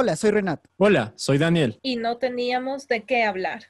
Hola, soy Renato. Hola, soy Daniel. Y no teníamos de qué hablar.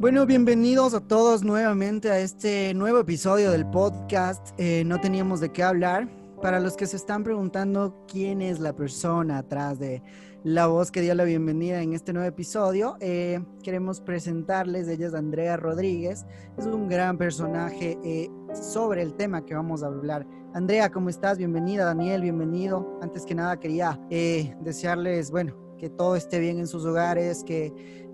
Bueno, bienvenidos a todos nuevamente a este nuevo episodio del podcast. Eh, no teníamos de qué hablar. Para los que se están preguntando quién es la persona atrás de la voz que dio la bienvenida en este nuevo episodio, eh, queremos presentarles, ella es Andrea Rodríguez, es un gran personaje eh, sobre el tema que vamos a hablar. Andrea, ¿cómo estás? Bienvenida, Daniel, bienvenido. Antes que nada quería desearles, bueno, que todo esté bien en sus hogares, que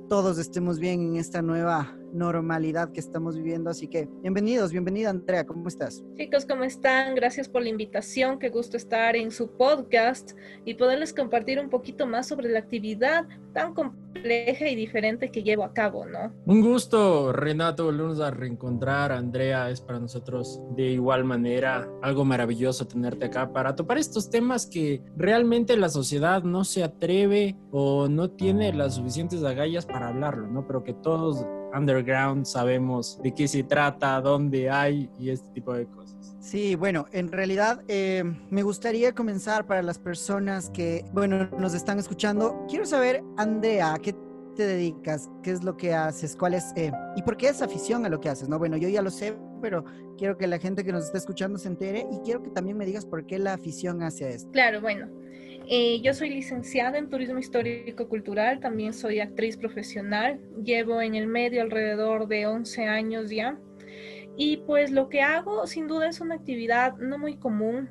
todos estemos bien en esta nueva normalidad que estamos viviendo. Así que bienvenidos, bienvenida Andrea, ¿cómo estás? Chicos, ¿cómo están? Gracias por la invitación, qué gusto estar en su podcast y poderles compartir un poquito más sobre la actividad tan compleja y diferente que llevo a cabo, ¿no? Un gusto, Renato, volvernos a reencontrar. Andrea, es para nosotros de igual manera algo maravilloso tenerte acá para topar estos temas que realmente la sociedad no se atreve o no tiene las suficientes agallas para hablarlo, ¿no? Pero que todos underground sabemos de qué se trata, dónde hay y este tipo de cosas. Sí, bueno, en realidad eh, me gustaría comenzar para las personas que, bueno, nos están escuchando. Quiero saber, Andrea, ¿a qué te dedicas? ¿Qué es lo que haces? ¿Cuál es? Eh, ¿Y por qué es afición a lo que haces? No, bueno, yo ya lo sé, pero quiero que la gente que nos está escuchando se entere y quiero que también me digas por qué la afición hacia esto. Claro, bueno. Eh, yo soy licenciada en Turismo Histórico Cultural, también soy actriz profesional, llevo en el medio alrededor de 11 años ya. Y pues lo que hago sin duda es una actividad no muy común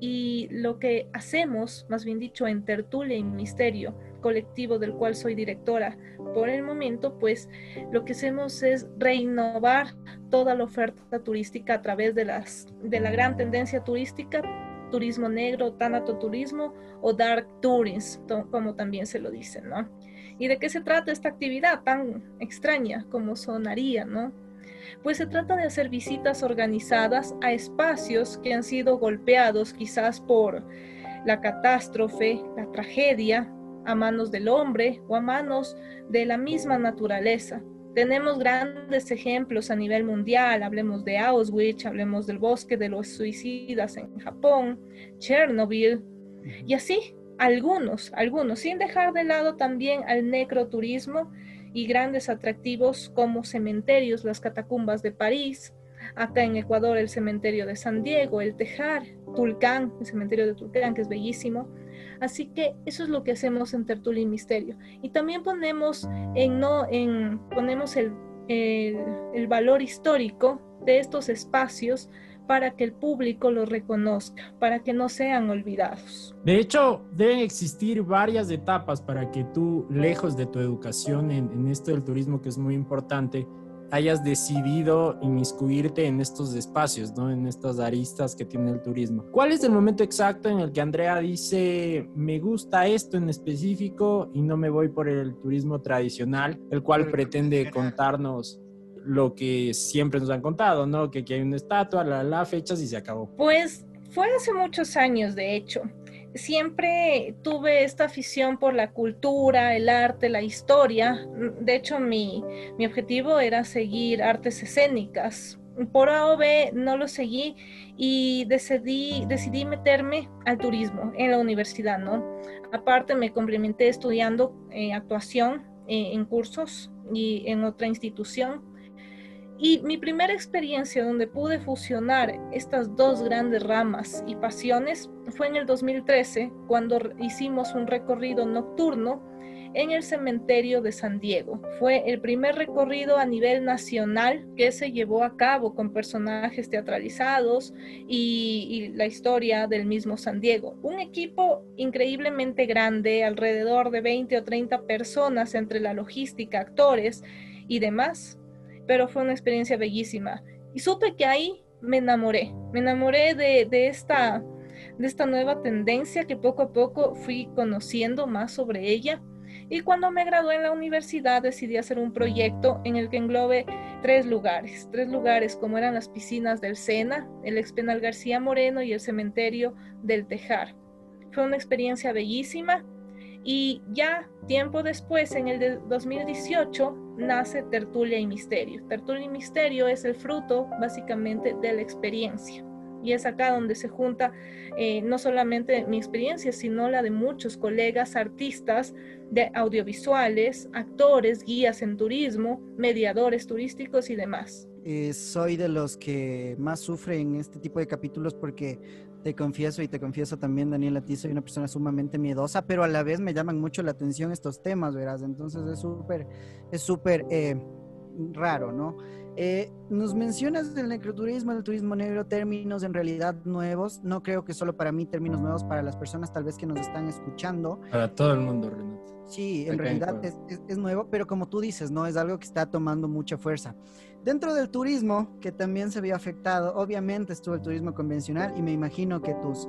y lo que hacemos, más bien dicho, en Tertulia y Misterio, colectivo del cual soy directora por el momento, pues lo que hacemos es reinnovar toda la oferta turística a través de, las, de la gran tendencia turística turismo negro, tanatoturismo o dark tourism, como también se lo dicen, ¿no? ¿Y de qué se trata esta actividad tan extraña como sonaría, ¿no? Pues se trata de hacer visitas organizadas a espacios que han sido golpeados quizás por la catástrofe, la tragedia, a manos del hombre o a manos de la misma naturaleza. Tenemos grandes ejemplos a nivel mundial, hablemos de Auschwitz, hablemos del bosque de los suicidas en Japón, Chernobyl, y así algunos, algunos, sin dejar de lado también al necroturismo y grandes atractivos como cementerios, las catacumbas de París, acá en Ecuador el cementerio de San Diego, el Tejar, Tulcán, el cementerio de Tulcán, que es bellísimo, Así que eso es lo que hacemos en Tertulia Misterio. Y también ponemos, en, no, en, ponemos el, el, valor histórico de estos espacios para que el público los reconozca, para que no sean olvidados. De hecho, deben existir varias etapas para que tú, lejos de tu educación en, en esto del turismo, que es muy importante, hayas decidido inmiscuirte en estos espacios, ¿no? En estas aristas que tiene el turismo. ¿Cuál es el momento exacto en el que Andrea dice, me gusta esto en específico y no me voy por el turismo tradicional, el cual pretende contarnos lo que siempre nos han contado, ¿no? Que aquí hay una estatua, la, la fechas y se acabó. Pues fue hace muchos años, de hecho siempre tuve esta afición por la cultura, el arte, la historia. De hecho, mi, objetivo era seguir artes escénicas. Por A o B no lo seguí y decidí, decidí meterme al turismo en la universidad, ¿no? Aparte me complementé estudiando eh, actuación eh, en cursos y en otra institución y mi primera experiencia donde pude fusionar estas dos grandes ramas y pasiones fue en el 2013, cuando hicimos un recorrido nocturno en el cementerio de San Diego. Fue el primer recorrido a nivel nacional que se llevó a cabo con personajes teatralizados y, la historia del mismo San Diego. Un equipo increíblemente grande, alrededor de 20 o 30 personas entre la logística, actores y demás pero fue una experiencia bellísima. Y supe que ahí me enamoré, me enamoré de, esta, de esta nueva tendencia que poco a poco fui conociendo más sobre ella. Y cuando me gradué en la universidad decidí hacer un proyecto en el que englobe tres lugares, tres lugares como eran las piscinas del Sena, el expenal García Moreno y el cementerio del Tejar. Fue una experiencia bellísima Y ya tiempo después, en el de 2018, nace Tertulia y Misterio. Tertulia y Misterio es el fruto básicamente de la experiencia. Y es acá donde se junta eh, no solamente mi experiencia, sino la de muchos colegas artistas de audiovisuales, actores, guías en turismo, mediadores turísticos y demás. Eh, soy de los que más sufren este tipo de capítulos porque te confieso y te confieso también, Daniela, a ti soy una persona sumamente miedosa, pero a la vez me llaman mucho la atención estos temas, verás. Entonces es súper, es súper eh, raro, ¿no? Eh, nos mencionas del necroturismo, del turismo negro, términos en realidad nuevos. No creo que solo para mí términos nuevos, para las personas tal vez que nos están escuchando. Para todo el mundo, Renato. Sí, en realidad es, es, nuevo, pero como tú dices, ¿no? Es algo que está tomando mucha fuerza. Dentro del turismo, que también se vio afectado, obviamente estuvo el turismo convencional y me imagino que tus,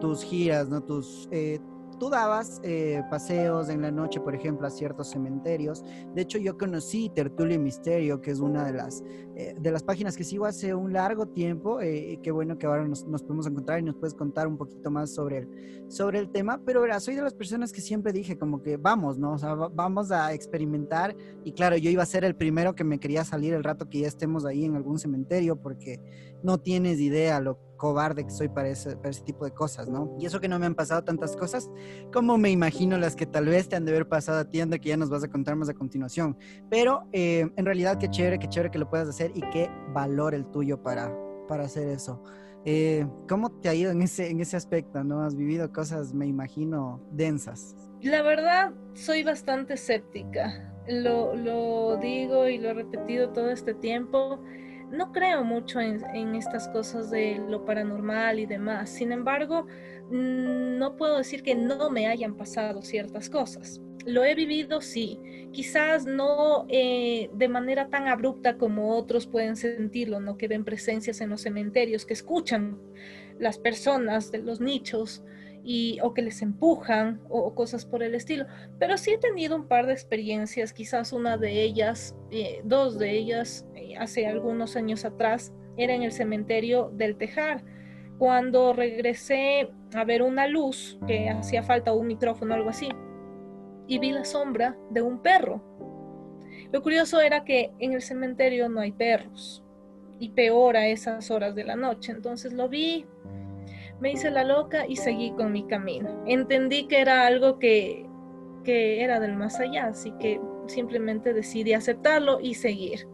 tus giras, ¿no? Tus, eh, tú dabas eh, paseos en la noche, por ejemplo, a ciertos cementerios. De hecho, yo conocí Tertulio Misterio, que es una de las, eh, de las páginas que sigo hace un largo tiempo. Eh, qué bueno que ahora nos, podemos encontrar y nos puedes contar un poquito más sobre el, sobre el tema. Pero verás, soy de las personas que siempre dije como que vamos, ¿no? O sea, vamos a experimentar. Y claro, yo iba a ser el primero que me quería salir el rato que ya estemos ahí en algún cementerio, porque no tienes idea lo cobarde que soy para ese, tipo de cosas, ¿no? Y eso que no me han pasado tantas cosas, como me imagino las que tal vez te han de haber pasado a ti, que ya nos vas a contar más a continuación. Pero eh, en realidad qué chévere, qué chévere que lo puedas hacer y qué valor el tuyo para, para hacer eso. Eh, ¿Cómo te ha ido en ese, en ese aspecto, no? Has vivido cosas, me imagino, densas. La verdad, soy bastante escéptica. Lo, lo digo y lo he repetido todo este tiempo no creo mucho en, estas cosas de lo paranormal y demás. Sin embargo, mm, no puedo decir que no me hayan pasado ciertas cosas. Lo he vivido, sí. Quizás no eh, de manera tan abrupta como otros pueden sentirlo, ¿no? Que ven presencias en los cementerios, que escuchan las personas de los nichos o que les empujan o, cosas por el estilo. Pero sí he tenido un par de experiencias, quizás una de ellas, eh, dos de ellas eh, hace algunos años atrás, era en el cementerio del Tejar. Cuando regresé a ver una luz, que hacía falta un micrófono o algo así, y vi la sombra de un perro. Lo curioso era que en el cementerio no hay perros, y peor a esas horas de la noche. Entonces lo vi, me hice la loca y seguí con mi camino. Entendí que era algo que, era del más allá, así que simplemente decidí aceptarlo y seguir.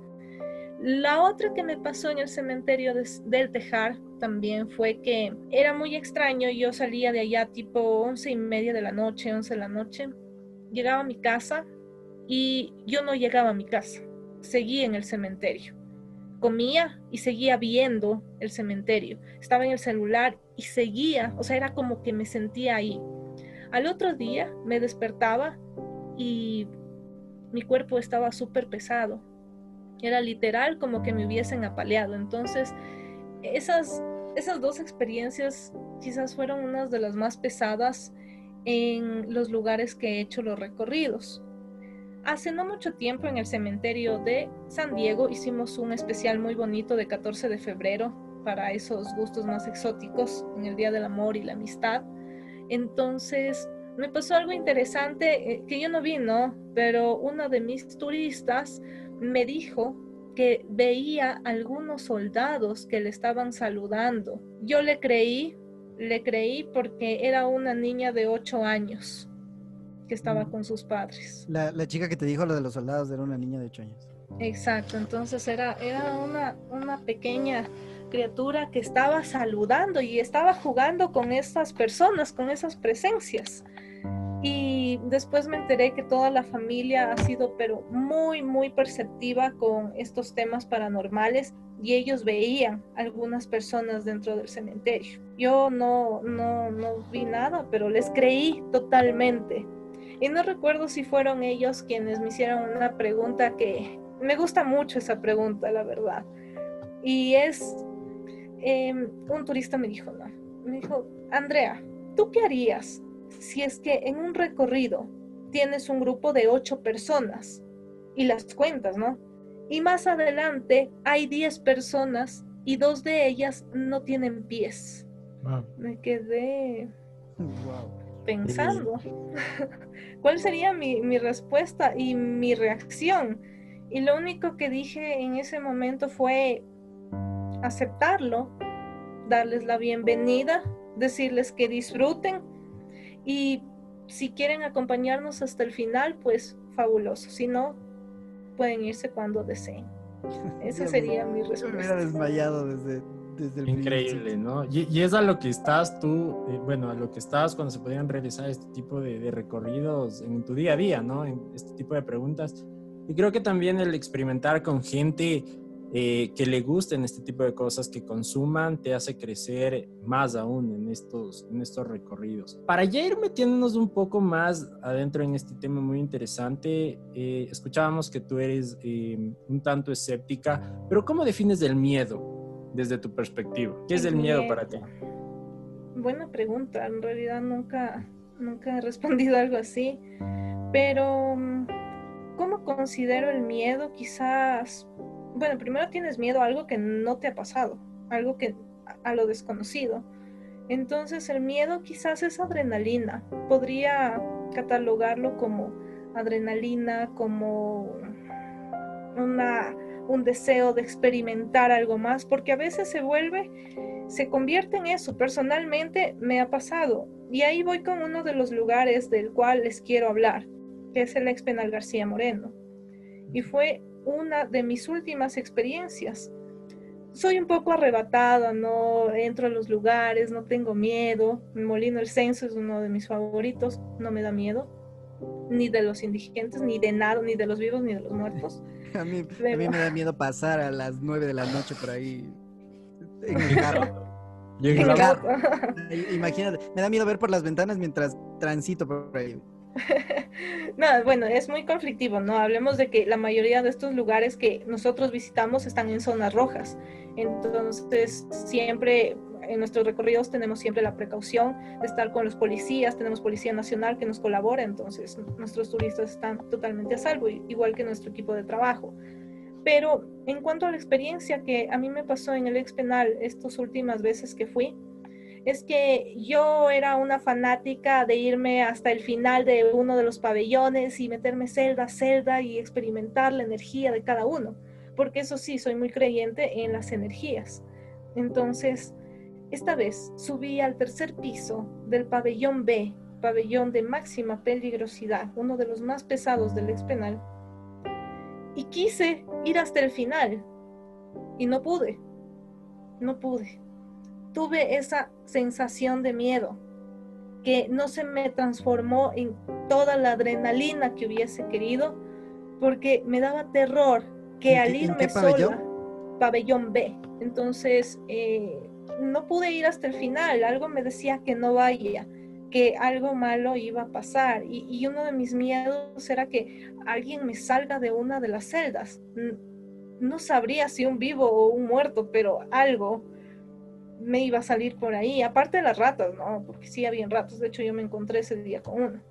La otra que me pasó en el cementerio del Tejar también fue que era muy extraño. Yo salía de allá tipo once y media de la noche, once de la noche. Llegaba a mi casa y yo no llegaba a mi casa. Seguí en el cementerio comía y seguía viendo el cementerio. Estaba en el celular y seguía, o sea, era como que me sentía ahí. Al otro día me despertaba y mi cuerpo estaba súper pesado. Era literal como que me hubiesen apaleado. Entonces, esas, esas dos experiencias quizás fueron unas de las más pesadas en los lugares que he hecho los recorridos. Hace no mucho tiempo en el cementerio de San Diego hicimos un especial muy bonito de 14 de febrero para esos gustos más exóticos en el Día del Amor y la Amistad. Entonces me pasó algo interesante eh, que yo no vi, ¿no? Pero uno de mis turistas me dijo que veía algunos soldados que le estaban saludando. Yo le creí, le creí porque era una niña de 8 años que estaba con sus padres. La, chica que te dijo lo de los soldados era una niña de 8 años. Exacto, entonces era, era una, una pequeña criatura que estaba saludando y estaba jugando con esas personas, con esas presencias. Y después me enteré que toda la familia ha sido pero muy, muy perceptiva con estos temas paranormales y ellos veían algunas personas dentro del cementerio. Yo no, no, no vi nada, pero les creí totalmente. Y no recuerdo si fueron ellos quienes me hicieron una pregunta que me gusta mucho esa pregunta, la verdad. Y es, em, un turista me dijo, no, me dijo, Andrea, ¿tú qué harías si es que en un recorrido tienes un grupo de ocho personas y las cuentas, ¿no? Y más adelante hay diez personas y dos de ellas no tienen pies. Me quedé... Wow pensando cuál sería mi, mi respuesta y mi reacción. Y lo único que dije en ese momento fue aceptarlo, darles la bienvenida, decirles que disfruten y si quieren acompañarnos hasta el final, pues fabuloso. Si no, pueden irse cuando deseen. Esa sería mi respuesta. Me hubiera desmayado desde, desde el Increíble, ¿no? Y, es a lo que estás tú, eh, bueno, a lo que estás cuando se podían realizar este tipo de, de, recorridos en tu día a día, ¿no? En este tipo de preguntas. Y creo que también el experimentar con gente eh, que le gusten este tipo de cosas, que consuman, te hace crecer más aún en estos, en estos recorridos. Para ya ir metiéndonos un poco más adentro en este tema muy interesante, eh, escuchábamos que tú eres eh, un tanto escéptica, pero ¿cómo defines el miedo desde tu perspectiva? ¿Qué es el, miedo, para ti? Buena pregunta, en realidad nunca, nunca he respondido algo así, pero ¿cómo considero el miedo? Quizás bueno, primero tienes miedo a algo que no te ha pasado, algo que a lo desconocido. Entonces el miedo quizás es adrenalina. Podría catalogarlo como adrenalina, como una, un deseo de experimentar algo más, porque a veces se vuelve, se convierte en eso. Personalmente me ha pasado. Y ahí voy con uno de los lugares del cual les quiero hablar, que es el ex penal García Moreno. Y fue una de mis últimas experiencias. Soy un poco arrebatada, no entro a los lugares, no tengo miedo. Molino el Censo es uno de mis favoritos, no me da miedo, ni de los indigentes, ni de nada, ni de los vivos, ni de los muertos. A, mí, me da miedo pasar a las nueve de la noche por ahí en el carro. Imagínate, me da miedo ver por las ventanas mientras transito por ahí. no, bueno, es muy conflictivo, ¿no? Hablemos de que la mayoría de estos lugares que nosotros visitamos están en zonas rojas. Entonces, siempre en nuestros recorridos tenemos siempre la precaución de estar con los policías, tenemos Policía Nacional que nos colabora, entonces nuestros turistas están totalmente a salvo, igual que nuestro equipo de trabajo. Pero en cuanto a la experiencia que a mí me pasó en el ex penal estas últimas veces que fui, es que yo era una fanática de irme hasta el final de uno de los pabellones y meterme celda a celda y experimentar la energía de cada uno, porque eso sí, soy muy creyente en las energías. Entonces, esta vez subí al tercer piso del pabellón B, pabellón de máxima peligrosidad, uno de los más pesados del ex penal, y quise ir hasta el final, y no pude, no pude. Tuve esa sensación de miedo que no se me transformó en toda la adrenalina que hubiese querido porque me daba terror que al irme sola, pabellón B, entonces eh, no pude ir hasta el final, algo me decía que no vaya, que algo malo iba a pasar y, uno de mis miedos era que alguien me salga de una de las celdas. No sabría si un vivo o un muerto, pero algo me iba a salir por ahí, aparte de las ratas, ¿no? Porque sí había ratas, de hecho yo me encontré ese día con uno.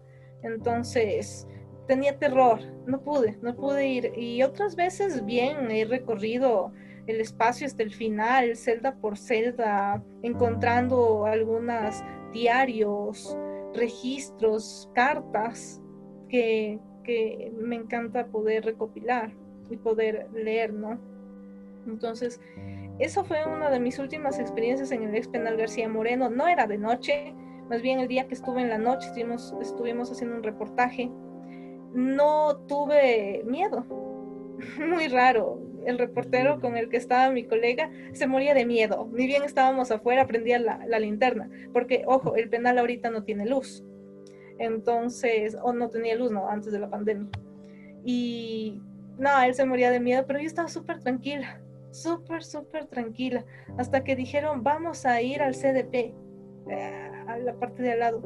Entonces, tenía terror, no pude, no pude ir. Y otras veces bien, he recorrido el espacio hasta el final, celda por celda, encontrando algunos diarios, registros, cartas que, que me encanta poder recopilar y poder leer, ¿no? Entonces, eso fue una de mis últimas experiencias en el ex penal García Moreno. No era de noche, más bien el día que estuve en la noche estuvimos, estuvimos haciendo un reportaje. No tuve miedo. Muy raro. El reportero con el que estaba mi colega se moría de miedo. Ni bien estábamos afuera, prendía la, la linterna. Porque, ojo, el penal ahorita no tiene luz. Entonces, o no tenía luz, no, antes de la pandemia. Y no, él se moría de miedo, pero yo estaba súper tranquila súper, súper tranquila, hasta que dijeron, vamos a ir al CDP, eh, a la parte de al lado.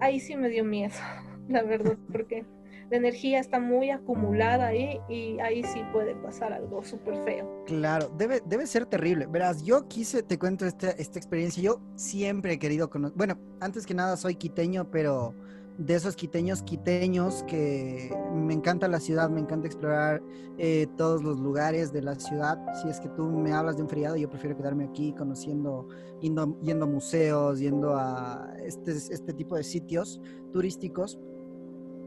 Ahí sí me dio miedo, la verdad, porque la energía está muy acumulada ahí y ahí sí puede pasar algo súper feo. Claro, debe, debe ser terrible. Verás, yo quise, te cuento esta, esta experiencia, yo siempre he querido conocer, bueno, antes que nada soy quiteño, pero de esos quiteños quiteños que me encanta la ciudad, me encanta explorar eh, todos los lugares de la ciudad. Si es que tú me hablas de un feriado, yo prefiero quedarme aquí conociendo, yendo, yendo a museos, yendo a este, este tipo de sitios turísticos.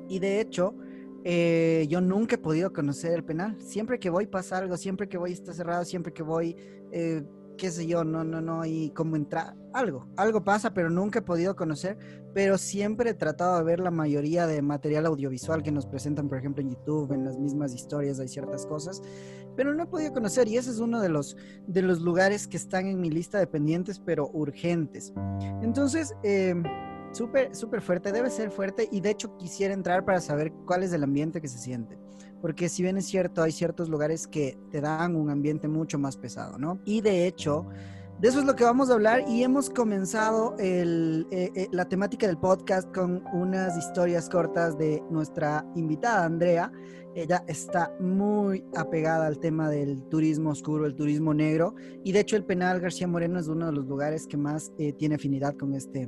Y de hecho, eh, yo nunca he podido conocer el penal. Siempre que voy pasa algo, siempre que voy está cerrado, siempre que voy, eh, qué sé yo, no, no, no, y como entrar, algo, algo pasa, pero nunca he podido conocer, pero siempre he tratado de ver la mayoría de material audiovisual que nos presentan, por ejemplo, en YouTube, en las mismas historias hay ciertas cosas, pero no he podido conocer y ese es uno de los, de los lugares que están en mi lista de pendientes, pero urgentes. Entonces, eh, Súper, súper fuerte, debe ser fuerte y de hecho quisiera entrar para saber cuál es el ambiente que se siente. Porque si bien es cierto, hay ciertos lugares que te dan un ambiente mucho más pesado, ¿no? Y de hecho, de eso es lo que vamos a hablar y hemos comenzado eh, eh, la temática del podcast con unas historias cortas de nuestra invitada Andrea. Ella está muy apegada al tema del turismo oscuro, el turismo negro y de hecho el penal García Moreno es uno de los lugares que más eh, tiene afinidad con este,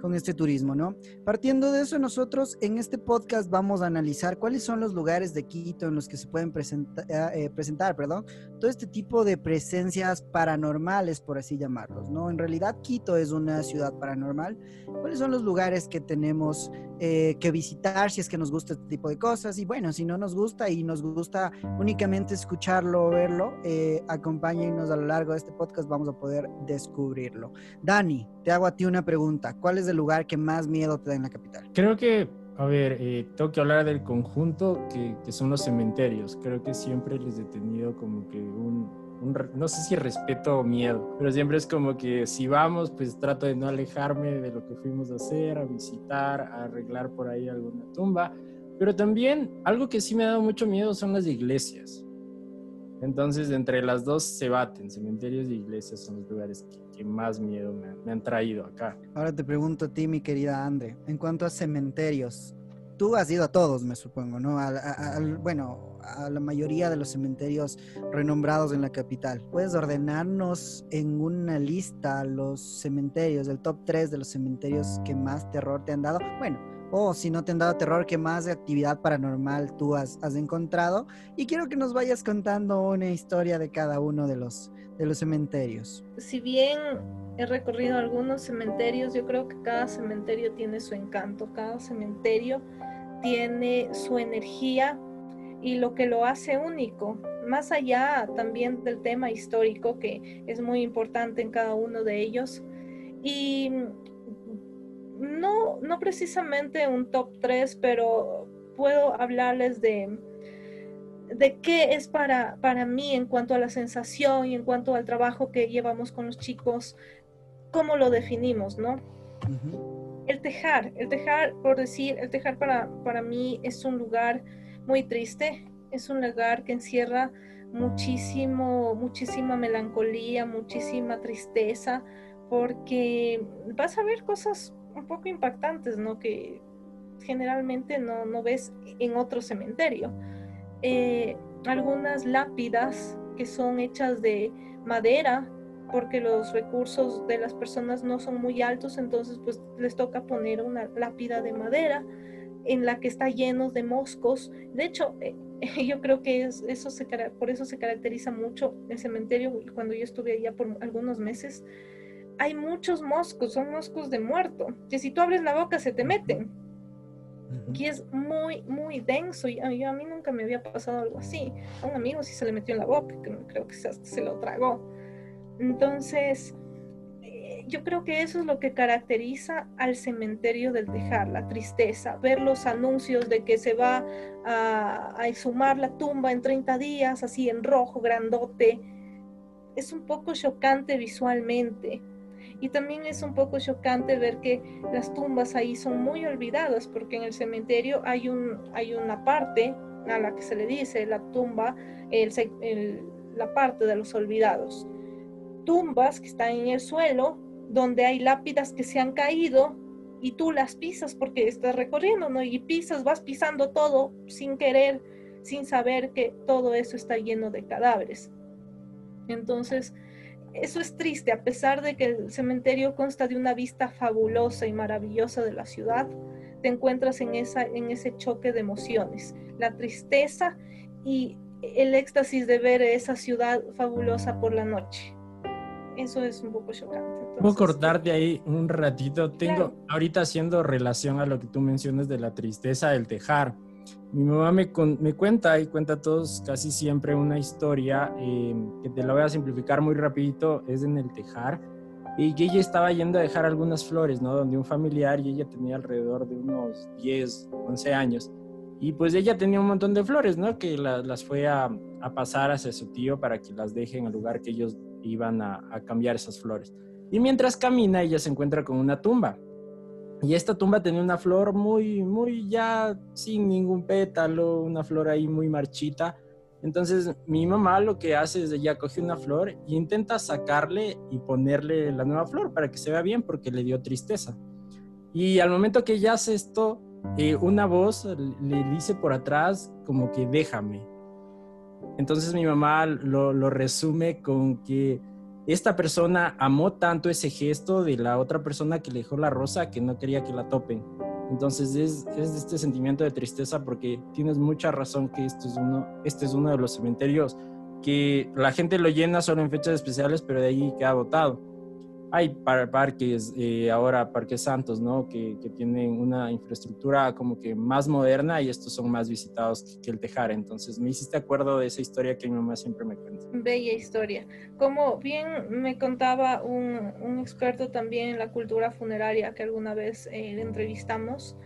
con este turismo, ¿no? Partiendo de eso, nosotros en este podcast vamos a analizar cuáles son los lugares de Quito en los que se pueden presentar, eh, presentar, perdón, todo este tipo de presencias paranormales, por así llamarlos, ¿no? En realidad Quito es una ciudad paranormal. ¿Cuáles son los lugares que tenemos eh, que visitar si es que nos gusta este tipo de cosas? Y bueno, si no nos gusta y nos gusta únicamente escucharlo o verlo, eh, acompáñenos a lo largo de este podcast, vamos a poder descubrirlo. Dani, te hago a ti una pregunta. ¿Cuál es el lugar que más miedo te da en la capital? Creo que, a ver, eh, tengo que hablar del conjunto que, que, son los cementerios. Creo que siempre les he tenido como que un, un, no sé si respeto o miedo, pero siempre es como que si vamos, pues trato de no alejarme de lo que fuimos a hacer, a visitar, a arreglar por ahí alguna tumba. Pero también algo que sí me ha dado mucho miedo son las iglesias. Entonces, entre las dos se baten, cementerios y iglesias son los lugares que, más miedo me, han traído acá. Ahora te pregunto a ti, mi querida Andre, en cuanto a cementerios, tú has ido a todos, me supongo, ¿no? bueno, a la mayoría de los cementerios renombrados en la capital. ¿Puedes ordenarnos en una lista los cementerios, el top 3 de los cementerios que más terror te han dado? Bueno, o si no te han dado terror, ¿qué más de actividad paranormal tú has, has, encontrado? Y quiero que nos vayas contando una historia de cada uno de los, de los cementerios. Si bien he recorrido algunos cementerios, yo creo que cada cementerio tiene su encanto, cada cementerio tiene su energía y lo que lo hace único, más allá también del tema histórico que es muy importante en cada uno de ellos. Y no, no precisamente un top 3, pero puedo hablarles de, de qué es para, para mí en cuanto a la sensación y en cuanto al trabajo que llevamos con los chicos, cómo lo definimos, ¿no? El tejar, el tejar, por decir, el tejar para, para mí es un lugar muy triste, es un lugar que encierra muchísimo, muchísima melancolía, muchísima tristeza, porque vas a ver cosas un poco impactantes, ¿no? Que generalmente no, no ves en otro cementerio. Eh, algunas lápidas que son hechas de madera, porque los recursos de las personas no son muy altos, entonces pues les toca poner una lápida de madera en la que está lleno de moscos. De hecho, eh, yo creo que es, eso se, por eso se caracteriza mucho el cementerio. Cuando yo estuve allá por algunos meses, hay muchos moscos, son moscos de muerto, que si tú abres la boca se te meten. Y es muy, muy denso. Y a mí, a mí, nunca me había pasado algo así. A un amigo sí se le metió en la boca, que creo que se, se lo tragó. Entonces, eh, yo creo que eso es lo que caracteriza al cementerio del Tejar, la tristeza, ver los anuncios de que se va a, a exhumar la tumba en 30 días, así en rojo, grandote. Es un poco chocante visualmente y también es un poco chocante ver que las tumbas ahí son muy olvidadas, porque en el cementerio hay, un, hay una parte a la que se le dice la tumba, la parte de los olvidados. Tumbas que están en el suelo, donde hay lápidas que se han caído y tú las pisas porque estás recorriendo, ¿no? Y pisas, vas pisando todo sin querer, sin saber que todo eso está lleno de cadáveres. Entonces, eso es triste, a pesar de que el cementerio consta de una vista fabulosa y maravillosa de la ciudad, te encuentras en, esa, en ese choque de emociones, la tristeza y el éxtasis de ver esa ciudad fabulosa por la noche. Eso es un poco chocante. Puedo cortarte ahí un ratito. Tengo ahorita haciendo relación a lo que tú mencionas de la tristeza del tejar. Mi mamá me, me cuenta y cuenta a todos casi siempre una historia eh, que te la voy a simplificar muy rapidito, es en el tejar y que ella estaba yendo a dejar algunas flores, ¿no? Donde un familiar y ella tenía alrededor de unos 10, 11 años. Y pues ella tenía un montón de flores, ¿no? Que las fue a, a, pasar hacia su tío para que las deje en el lugar que ellos iban a, a cambiar esas flores. Y mientras camina, ella se encuentra con una tumba. Y esta tumba tenía una flor muy, muy ya sin ningún pétalo, una flor ahí muy marchita. Entonces mi mamá lo que hace es ella coge una flor e intenta sacarle y ponerle la nueva flor para que se vea bien porque le dio tristeza. Y al momento que ella hace esto, eh, una voz le dice por atrás como que déjame. Entonces mi mamá lo, lo resume con que esta persona amó tanto ese gesto de la otra persona que le dejó la rosa que no quería que la topen. Entonces es, es, este sentimiento de tristeza porque tienes mucha razón que esto es uno, este es uno de los cementerios que la gente lo llena solo en fechas especiales, pero de ahí queda votado hay parques, eh, ahora parques santos, ¿no? Que, que, tienen una infraestructura como que más moderna y estos son más visitados que, el Tejar. Entonces me hiciste acuerdo de esa historia que mi mamá siempre me cuenta. Bella historia. Como bien me contaba un, un experto también en la cultura funeraria que alguna vez eh, entrevistamos,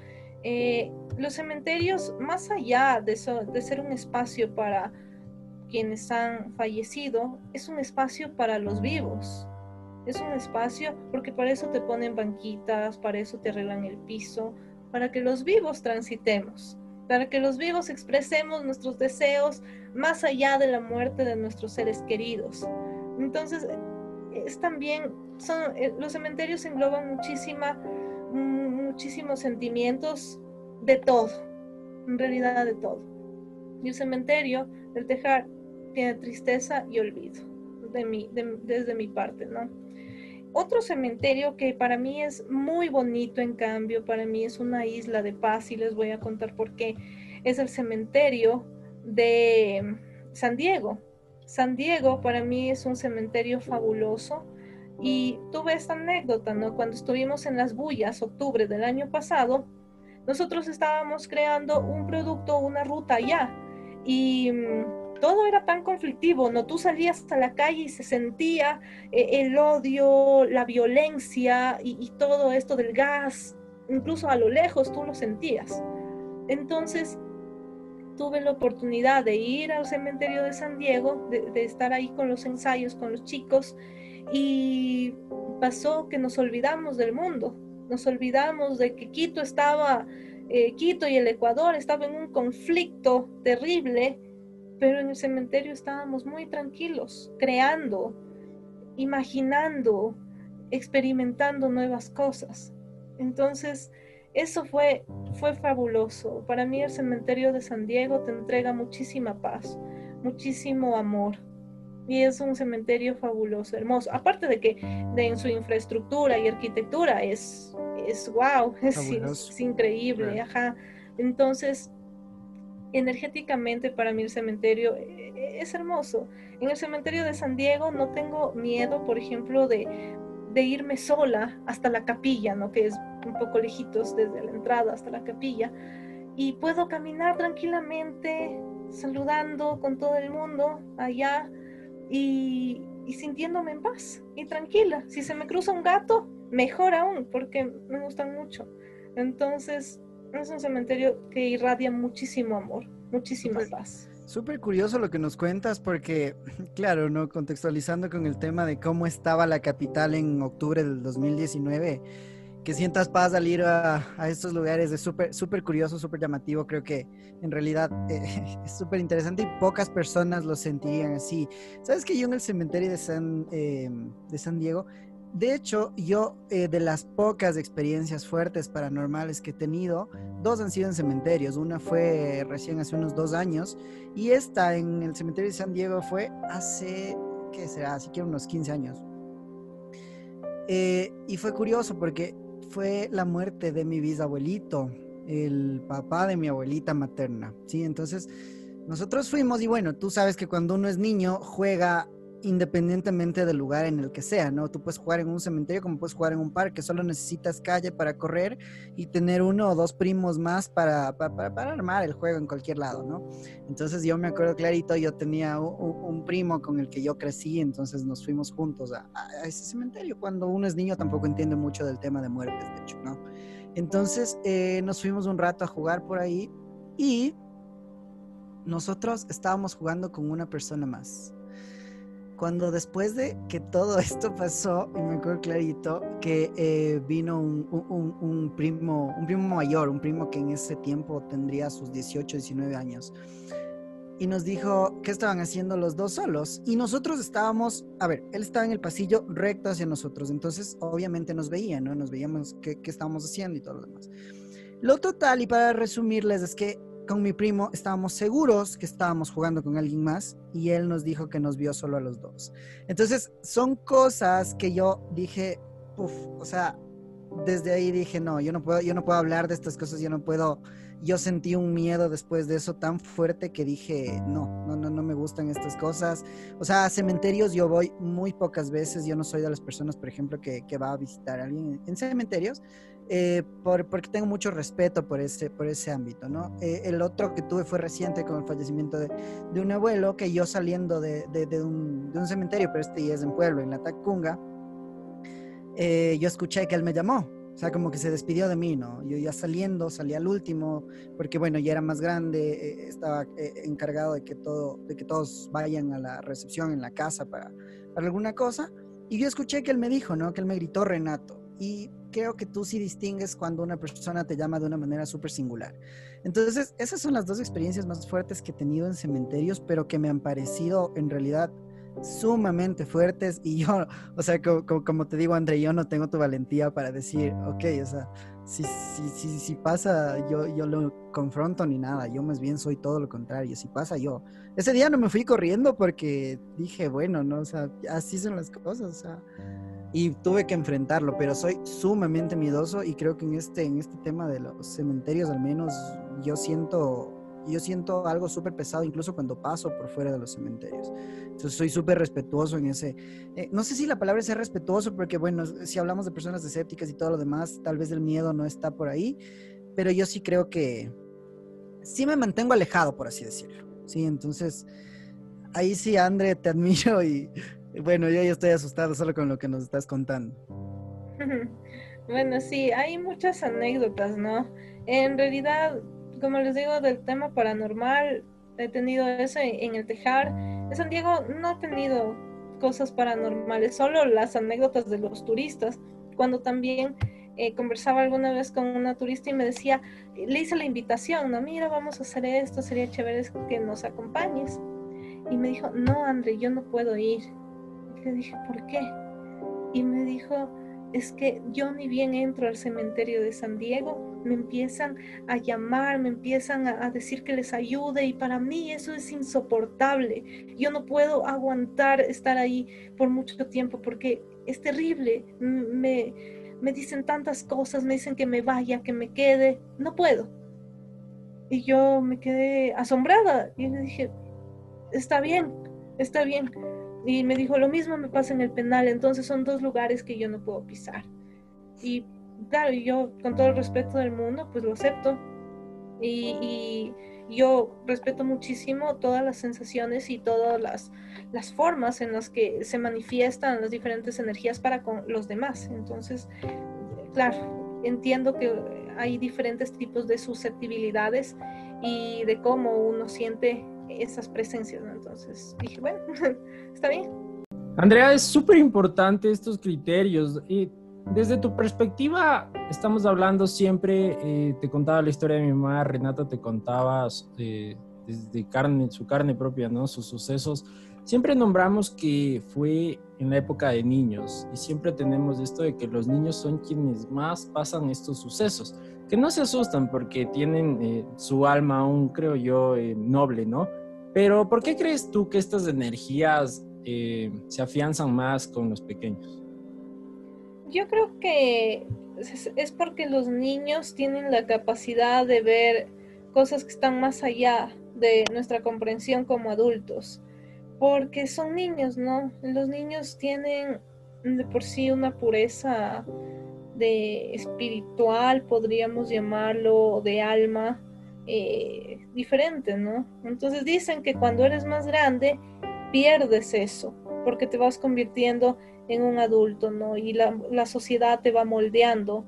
eh, los cementerios, más allá de, eso, de ser un espacio para quienes han fallecido, es un espacio para los vivos es un espacio porque para eso te ponen banquitas, para eso te arreglan el piso, para que los vivos transitemos, para que los vivos expresemos nuestros deseos más allá de la muerte de nuestros seres queridos. Entonces, es también, son, eh, los cementerios engloban muchísima, muchísimos sentimientos de todo, en realidad de todo. Y el cementerio del Tejar tiene tristeza y olvido, de mi, desde mi parte, ¿no? Otro cementerio que para mí es muy bonito, en cambio, para mí es una isla de paz y les voy a contar por qué. Es el cementerio de San Diego. San Diego para mí es un cementerio fabuloso y tuve esta anécdota, ¿no? Cuando estuvimos en las bullas, octubre del año pasado, nosotros estábamos creando un producto, una ruta allá y mm, todo era tan conflictivo, ¿no? Tú salías a la calle y se sentía eh, el odio, la violencia y, todo esto del gas, incluso a lo lejos tú lo sentías. Entonces, tuve la oportunidad de ir al cementerio de San Diego, de, estar ahí con los ensayos, con los chicos, y pasó que nos olvidamos del mundo, nos olvidamos de que Quito estaba, eh, Quito y el Ecuador estaban en un conflicto terrible pero en el cementerio estábamos muy tranquilos, creando, imaginando, experimentando nuevas cosas. Entonces, eso fue, fue fabuloso. Para mí el cementerio de San Diego te entrega muchísima paz, muchísimo amor. Y es un cementerio fabuloso, hermoso. Aparte de que de en su infraestructura y arquitectura es, es wow, es, increíble. Ajá. Entonces, energéticamente para mí el cementerio eh, eh, es hermoso. En el cementerio de San Diego no tengo miedo, por ejemplo, de, irme sola hasta la capilla, ¿no? que es un poco lejitos desde la entrada hasta la capilla, y puedo caminar tranquilamente, saludando con todo el mundo allá y, y sintiéndome en paz y tranquila. Si se me cruza un gato, mejor aún, porque me gustan mucho. Entonces, es un cementerio que irradia muchísimo amor, muchísima paz. Súper curioso lo que nos cuentas porque, claro, ¿no? Contextualizando con el tema de cómo estaba la capital en octubre del 2019, que sientas paz al ir a, estos lugares es súper súper curioso, súper llamativo. Creo que en realidad eh, es súper interesante y pocas personas lo sentirían así. ¿Sabes que yo en el cementerio de San, eh, de San Diego de hecho, yo eh, de las pocas experiencias fuertes paranormales que he tenido, dos han sido en cementerios. Una fue recién hace unos dos años y esta en el cementerio de San Diego fue hace, ¿qué será? Que unos 15 años. Eh, y fue curioso porque fue la muerte de mi bisabuelito. el papá de mi abuelita materna, ¿sí? Entonces, nosotros fuimos y bueno, tú sabes que cuando uno es niño juega independientemente del lugar en el que sea, ¿no? Tú puedes jugar en un cementerio como puedes jugar en un parque, solo necesitas calle para correr y tener uno o dos primos más para, para, armar el juego en cualquier lado, ¿no? Entonces yo me acuerdo clarito, yo tenía un, primo con el que yo crecí, entonces nos fuimos juntos a, ese cementerio. Cuando uno es niño tampoco entiende mucho del tema de muertes, de hecho, ¿no? Entonces eh, nos fuimos un rato a jugar por ahí y nosotros estábamos jugando con una persona más cuando después de que todo esto pasó, y me acuerdo clarito, que eh, vino un, primo, un primo mayor, un primo que en ese tiempo tendría sus 18, 19 años, y nos dijo que estaban haciendo los dos solos. Y nosotros estábamos, a ver, él estaba en el pasillo recto hacia nosotros, entonces obviamente nos veía, ¿no? Nos veíamos qué, qué estábamos haciendo y todo lo demás. Lo total, y para resumirles, es que con mi primo estábamos seguros que estábamos jugando con alguien más y él nos dijo que nos vio solo a los dos. Entonces, son cosas que yo dije, uff, o sea, desde ahí dije, no, yo no puedo, yo no puedo hablar de estas cosas, yo no puedo, yo sentí un miedo después de eso tan fuerte que dije, no, no, no, no me gustan estas cosas. O sea, a cementerios yo voy muy pocas veces, yo no soy de las personas, por ejemplo, que, que va a visitar a alguien en cementerios, eh, por, porque tengo mucho respeto por ese, por ese ámbito, ¿no? Eh, el otro que tuve fue reciente con el fallecimiento de, de un abuelo, que yo saliendo de, de, un, de, un, cementerio, pero este ya es en pueblo, en la Tacunga, eh, yo escuché que él me llamó, o sea, como que se despidió de mí, ¿no? Yo ya saliendo, salí al último, porque bueno, ya era más grande, estaba encargado de que, todo, de que todos vayan a la recepción en la casa para, para alguna cosa, y yo escuché que él me dijo, ¿no? Que él me gritó Renato. Y creo que tú sí distingues cuando una persona te llama de una manera súper singular. Entonces, esas son las dos experiencias más fuertes que he tenido en cementerios, pero que me han parecido en realidad sumamente fuertes y yo, o sea, como, te digo, André, yo no tengo tu valentía para decir, ok, o sea, si, si, si, si pasa, yo, yo lo confronto ni nada, yo más bien soy todo lo contrario, si pasa yo. Ese día no me fui corriendo porque dije, bueno, no, o sea, así son las cosas, o sea, y tuve que enfrentarlo, pero soy sumamente miedoso y creo que en este, en este tema de los cementerios al menos yo siento, yo siento algo súper pesado incluso cuando paso por fuera de los cementerios. Entonces soy súper respetuoso en ese, eh, no sé si la palabra es ser respetuoso porque bueno, si hablamos de personas escépticas y todo lo demás, tal vez el miedo no está por ahí, pero yo sí creo que sí me mantengo alejado, por así decirlo. Sí, entonces ahí sí, André, te admiro y bueno, yo ya estoy asustado solo con lo que nos estás contando. Bueno, sí, hay muchas anécdotas, ¿no? En realidad, como les digo, del tema paranormal, he tenido eso en el Tejar. En San Diego no he tenido cosas paranormales, solo las anécdotas de los turistas. Cuando también eh, conversaba alguna vez con una turista y me decía, le hice la invitación, no, mira, vamos a hacer esto, sería chévere que nos acompañes. Y me dijo, no, André, yo no puedo ir le dije, ¿por qué? Y me dijo, es que yo ni bien entro al cementerio de San Diego, me empiezan a llamar, me empiezan a, decir que les ayude y para mí eso es insoportable. Yo no puedo aguantar estar ahí por mucho tiempo porque es terrible. Me, me dicen tantas cosas, me dicen que me vaya, que me quede, no puedo. Y yo me quedé asombrada y le dije, está bien, está bien, y me dijo, lo mismo me pasa en el penal, entonces son dos lugares que yo no puedo pisar. Y claro, yo con todo el respeto del mundo, pues lo acepto. Y, yo respeto muchísimo todas las sensaciones y todas las, las formas en las que se manifiestan las diferentes energías para con los demás. Entonces, claro, entiendo que hay diferentes tipos de susceptibilidades y de cómo uno siente esas presencias, Entonces dije, bueno, está bien. Andrea, es súper importante estos criterios. Y desde tu perspectiva, estamos hablando siempre, eh, te contaba la historia de mi mamá, Renata te contaba eh, desde carne, su carne propia, ¿no? Sus sucesos. Siempre nombramos que fue en la época de niños y siempre tenemos esto de que los niños son quienes más pasan estos sucesos, que no se asustan porque tienen eh, su alma aún, creo yo, noble, ¿no? Pero ¿por qué crees tú que estas energías eh, se afianzan más con los pequeños? Yo creo que es, porque los niños tienen la capacidad de ver cosas que están más allá de nuestra comprensión como adultos, porque son niños, ¿no? Los niños tienen de por sí una pureza de espiritual, podríamos llamarlo, de alma, eh, diferente, ¿no? Entonces dicen que cuando eres más grande, pierdes eso, porque te vas convirtiendo en un adulto, ¿no? Y la, la sociedad te va moldeando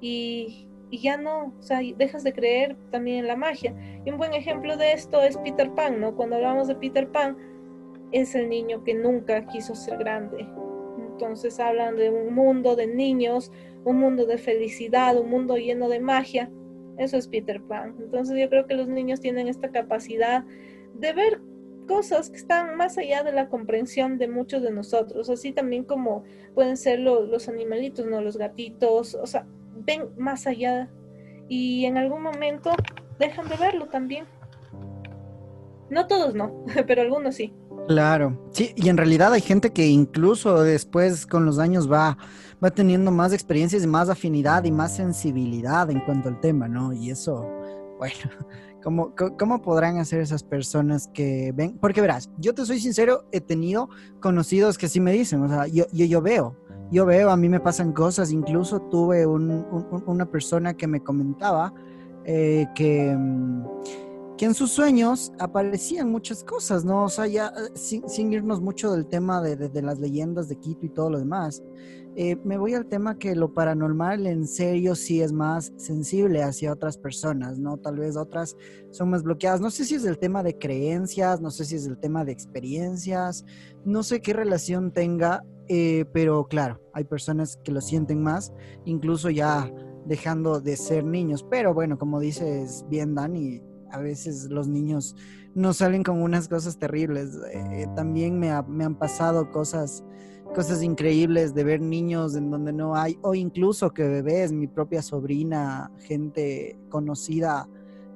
y, y, ya no, o sea, dejas de creer también en la magia. Y un buen ejemplo de esto es Peter Pan, ¿no? Cuando hablamos de Peter Pan, es el niño que nunca quiso ser grande. Entonces hablan de un mundo de niños, un mundo de felicidad, un mundo lleno de magia. Eso es Peter Pan. Entonces yo creo que los niños tienen esta capacidad de ver cosas que están más allá de la comprensión de muchos de nosotros, así también como pueden ser los animalitos, ¿no? Los gatitos, o sea, ven más allá y en algún momento dejan de verlo también. No todos no, pero algunos sí. Claro, sí, y en realidad hay gente que incluso después con los años va, va teniendo más experiencias y más afinidad y más sensibilidad en cuanto al tema, ¿no? Y eso, bueno, ¿Cómo, ¿Cómo podrán hacer esas personas que ven? Porque verás, yo te soy sincero, he tenido conocidos que sí me dicen, o sea, yo, yo, yo veo, yo veo, a mí me pasan cosas, incluso tuve un, una persona que me comentaba eh, que, mm, que en sus sueños aparecían muchas cosas, ¿no? O sea, ya eh, sin, irnos mucho del tema de, las leyendas de Quito y todo lo demás, eh, me voy al tema que lo paranormal en serio sí es más sensible hacia otras personas, ¿no? Tal vez otras son más bloqueadas. No sé si es el tema de creencias, no sé si es el tema de experiencias, no sé qué relación tenga, eh, pero claro, hay personas que lo sienten más, incluso ya dejando de ser niños. Pero bueno, como dices bien, Dani, a veces los niños no salen con unas cosas terribles. Eh, también me, ha, me han pasado cosas cosas increíbles de ver niños en donde no hay, o incluso que bebés, mi propia sobrina, gente conocida,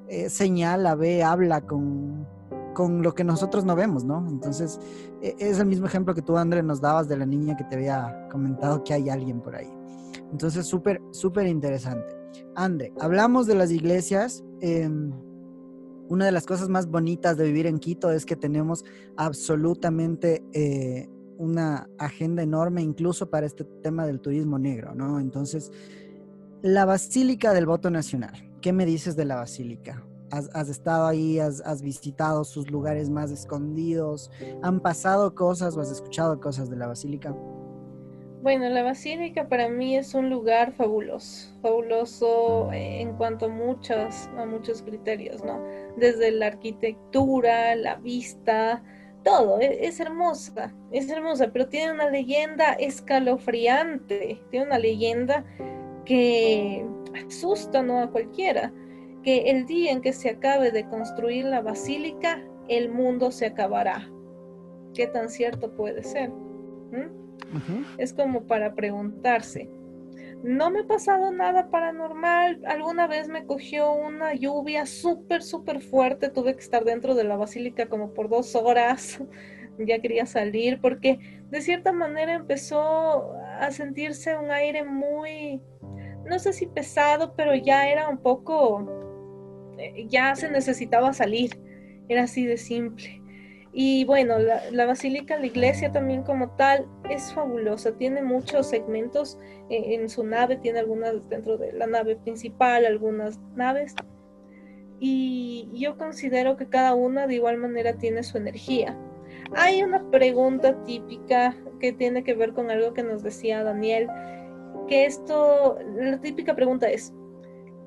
eh, señala, ve, habla con, con lo que nosotros no vemos, ¿no? Entonces, e, es el mismo ejemplo que tú, André, nos dabas de la niña que te había comentado que hay alguien por ahí. Entonces, súper, súper interesante. André, hablamos de las iglesias. Eh, una de las cosas más bonitas de vivir en Quito es que tenemos absolutamente eh, una agenda enorme incluso para este tema del turismo negro, ¿no? Entonces, la Basílica del Voto Nacional, ¿qué me dices de la Basílica? Has, estado ahí, has, has, visitado sus lugares más escondidos, han pasado cosas o has escuchado cosas de la Basílica? Bueno, la Basílica para mí es un lugar fabuloso, fabuloso en cuanto a muchos, a muchos criterios, ¿no? Desde la arquitectura, la vista, todo, e-, es, hermosa, es hermosa, pero tiene una leyenda escalofriante, tiene una leyenda que asusta ¿no? a cualquiera, que el día en que se acabe de construir la basílica, el mundo se acabará. ¿Qué tan cierto puede ser? ¿Mm? Es como para preguntarse. No me ha pasado nada paranormal. Alguna vez me cogió una lluvia súper, súper fuerte. Tuve que estar dentro de la basílica como por dos horas. ya quería salir porque de cierta manera empezó a sentirse un aire muy, no sé si pesado, pero ya era un poco, eh, ya se necesitaba salir. Era así de simple. Y bueno, la, la, basílica, la iglesia también como tal, es fabulosa. Tiene muchos segmentos en, en, su nave, tiene algunas dentro de la nave principal, algunas naves. Y yo considero que cada una de igual manera tiene su energía. Hay una pregunta típica que tiene que ver con algo que nos decía Daniel, que esto, la típica pregunta es,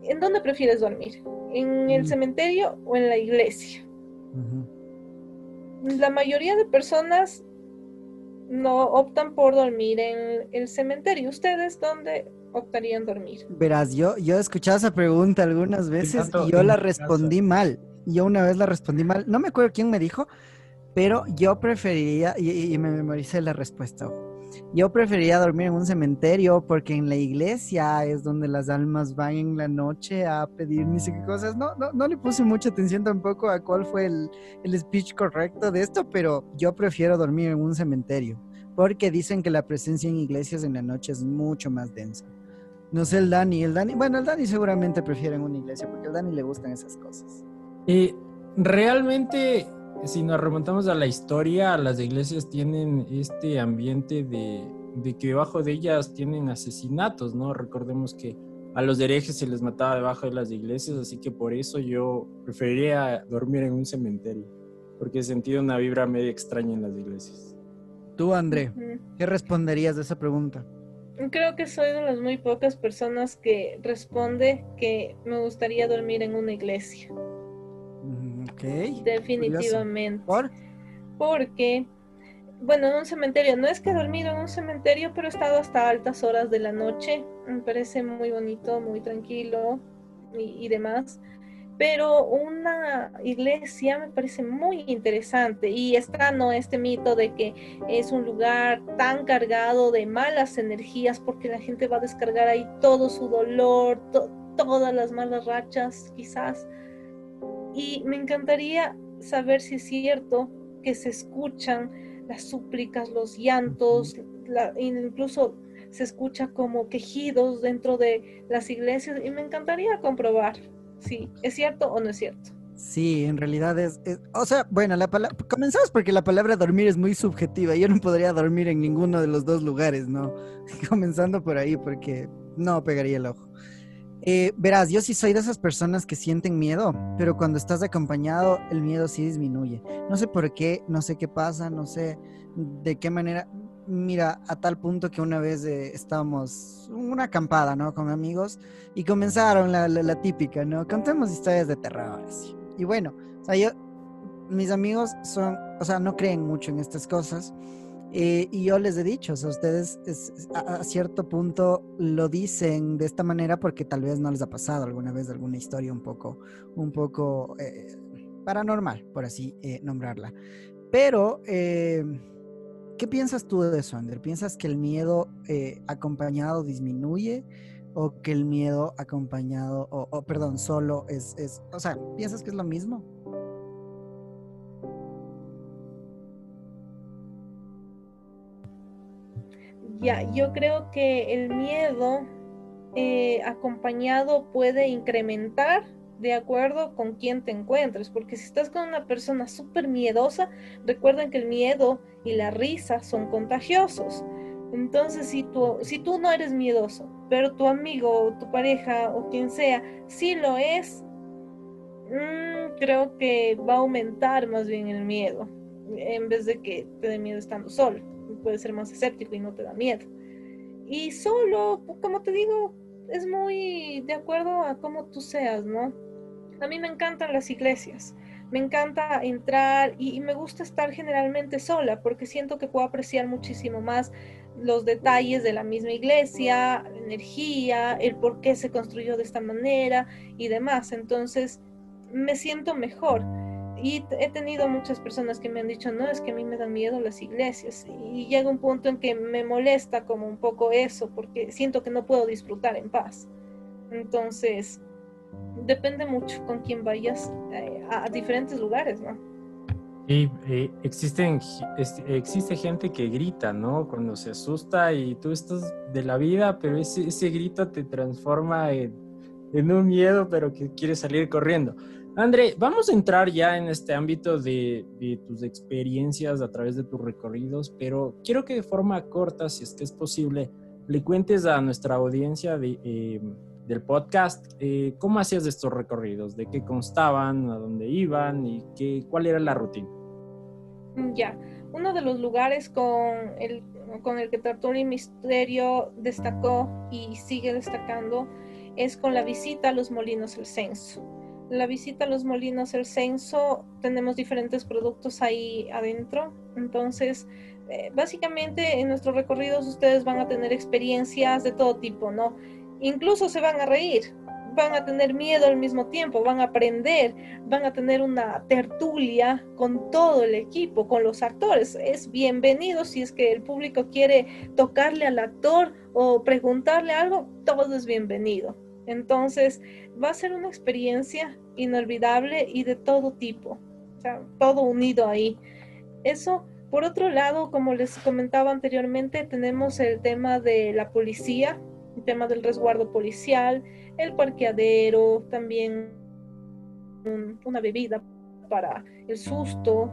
¿en dónde prefieres dormir? ¿En el cementerio o en la iglesia? La mayoría de personas no optan por dormir en el cementerio. ¿Ustedes dónde optarían dormir? Verás, yo, yo he escuchado esa pregunta algunas veces y yo la respondí mal. Yo una vez la respondí mal. No me acuerdo quién me dijo, pero yo preferiría, y, y me memoricé la respuesta. Yo preferiría dormir en un cementerio porque en la iglesia es donde las almas van en la noche a pedir ni sé qué cosas. No, no, no le puse mucha atención tampoco a cuál fue el, el speech correcto de esto, pero yo prefiero dormir en un cementerio porque dicen que la presencia en iglesias en la noche es mucho más densa. No sé, el Dani, el Dani, bueno, el Dani seguramente prefiere en una iglesia porque al Dani le gustan esas cosas. Eh, realmente, si nos remontamos a la historia, las iglesias tienen este ambiente de, de que debajo de ellas tienen asesinatos, ¿no? Recordemos que a los herejes se les mataba debajo de las iglesias, así que por eso yo preferiría dormir en un cementerio, porque he sentido una vibra medio extraña en las iglesias. Tú, André, ¿qué responderías de esa pregunta? Creo que soy de las muy pocas personas que responde que me gustaría dormir en una iglesia. Definitivamente. ¿Por? Porque, bueno, en un cementerio, no es que he dormido en un cementerio, pero he estado hasta altas horas de la noche. Me parece muy bonito, muy tranquilo y, y demás pero una iglesia me parece muy interesante y está no este mito de que es un lugar tan cargado de malas energías porque la gente va a descargar ahí todo su dolor, todas las malas rachas quizás. Y me encantaría saber si es cierto que se escuchan las súplicas, los llantos, incluso se escucha como quejidos dentro de las iglesias y me encantaría comprobar. Sí, ¿es cierto o no es cierto? Sí, en realidad es, o sea, bueno, la palabra, comenzamos porque la palabra dormir es muy subjetiva. Yo no podría dormir en ninguno de los dos lugares, ¿no? Comenzando por ahí porque no pegaría el ojo. Eh, verás, yo sí soy de esas personas que sienten miedo, pero cuando estás acompañado, el miedo sí disminuye. No sé por qué, no sé qué pasa, no sé de qué manera. Mira, a tal punto que una vez eh, estábamos una acampada, ¿no? Con amigos y comenzaron la, típica, ¿no? Contemos historias de terror, así. Y bueno, o sea, yo, mis amigos son, o sea, no creen mucho en estas cosas. Eh, y yo les he dicho, o sea, ustedes a, cierto punto lo dicen de esta manera porque tal vez no les ha pasado alguna vez alguna historia un poco, un poco eh, paranormal, por así nombrarla. Pero ¿Qué piensas tú de eso, Ander? ¿Piensas que el miedo eh, acompañado disminuye o que el miedo acompañado, o, perdón, solo es, es, o sea, ¿piensas que es lo mismo? Yo creo que el miedo eh, acompañado puede incrementar de acuerdo con quién te encuentres, porque si estás con una persona súper miedosa, recuerden que el miedo y la risa son contagiosos. Entonces, si tú, no eres miedoso, pero tu amigo, tu pareja o quien sea, sí lo es, mm, creo que va a aumentar más bien el miedo, en vez de que te dé miedo estando solo. Puedes ser más escéptico y no te da miedo. Y solo, como te digo, es muy de acuerdo a cómo tú seas, ¿no? A mí me encantan las iglesias, me encanta entrar y, me gusta estar generalmente sola porque siento que puedo apreciar muchísimo más los detalles de la misma iglesia, la energía, el por qué se construyó de esta manera y demás. Entonces me siento mejor. Y he tenido muchas personas que me han dicho, no, es que a mí me dan miedo las iglesias. Y llega un punto en que me molesta como un poco eso, porque siento que no puedo disfrutar en paz. Entonces, depende mucho con quién vayas eh, a, diferentes lugares, ¿no? Y eh, existen, existe gente que grita, ¿no? Cuando se asusta y tú estás de la vida, pero ese, ese grito te transforma en, en, un miedo, pero que quieres salir corriendo. André, vamos a entrar ya en este ámbito de, tus experiencias a través de tus recorridos, pero quiero que de forma corta, si es que es posible, le cuentes a nuestra audiencia de... Eh, del podcast, eh, ¿cómo hacías estos recorridos? ¿De qué constaban? ¿A dónde iban? ¿Y qué, cuál era la rutina? Mm, ya, uno de los lugares con el, con el que y Misterio destacó y sigue destacando es con la visita a los molinos El Censo. La visita a los molinos El Censo, tenemos diferentes productos ahí adentro, entonces eh, básicamente en nuestros recorridos ustedes van a tener experiencias de todo tipo, ¿no? Incluso se van a reír, van a tener miedo al mismo tiempo, van a aprender, van a tener una tertulia con todo el equipo, con los actores. Es bienvenido si es que el público quiere tocarle al actor o preguntarle algo, todo es bienvenido. Entonces va a ser una experiencia inolvidable y de todo tipo, o sea, todo unido ahí. Eso, por otro lado, como les comentaba anteriormente, tenemos el tema de la policía, tema del resguardo policial, el parqueadero, también una bebida para el susto,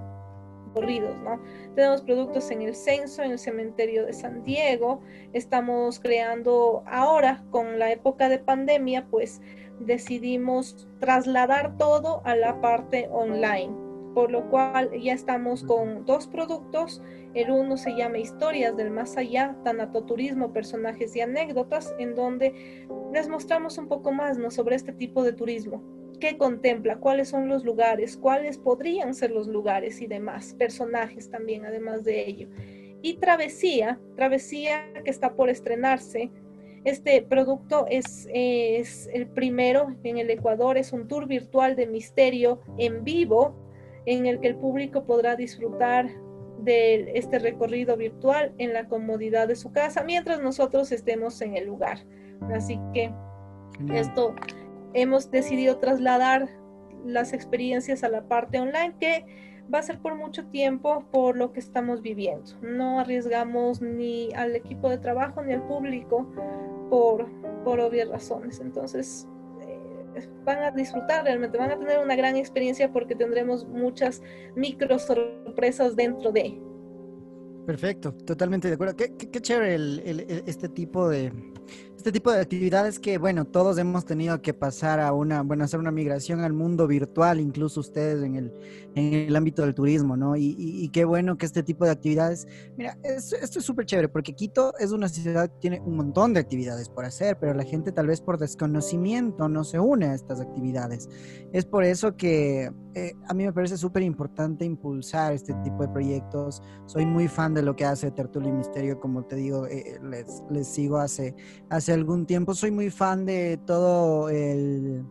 corridos, ¿no? Tenemos productos en el censo, en el cementerio de San Diego, estamos creando ahora con la época de pandemia, pues decidimos trasladar todo a la parte online, por lo cual ya estamos con dos productos. El uno se llama Historias del Más Allá, Tanatoturismo, Personajes y Anécdotas, en donde les mostramos un poco más sobre este tipo de turismo. ¿Qué contempla? ¿Cuáles son los lugares? ¿Cuáles podrían ser los lugares y demás? Personajes también, además de ello. Y Travesía, Travesía que está por estrenarse este producto es, el primero en el Ecuador, es un tour virtual de misterio en vivo en el que el público podrá disfrutar de este recorrido virtual en la comodidad de su casa mientras nosotros estemos en el lugar. Así que esto hemos decidido trasladar las experiencias a la parte online que va a ser por mucho tiempo por lo que estamos viviendo. No arriesgamos ni al equipo de trabajo ni al público por, por obvias razones. Entonces, eh, van a disfrutar realmente, van a tener una gran experiencia porque tendremos muchas micro sorpresas dentro de. Perfecto, totalmente de acuerdo. Qué, qué, chévere este tipo de, este tipo de actividades que, bueno, todos hemos tenido que pasar a una, bueno, hacer una migración al mundo virtual, incluso ustedes en el, en el ámbito del turismo, ¿no? Y, qué bueno que este tipo de actividades, mira, esto, es súper chévere, porque Quito es una ciudad que tiene un montón de actividades por hacer, pero la gente tal vez por desconocimiento no se une a estas actividades. Es por eso que eh, a mí me parece súper importante impulsar este tipo de proyectos. Soy muy fan de lo que hace Tertulia y Misterio, como te digo, eh, les, les sigo hace, hace algún tiempo. Soy muy fan de todo el,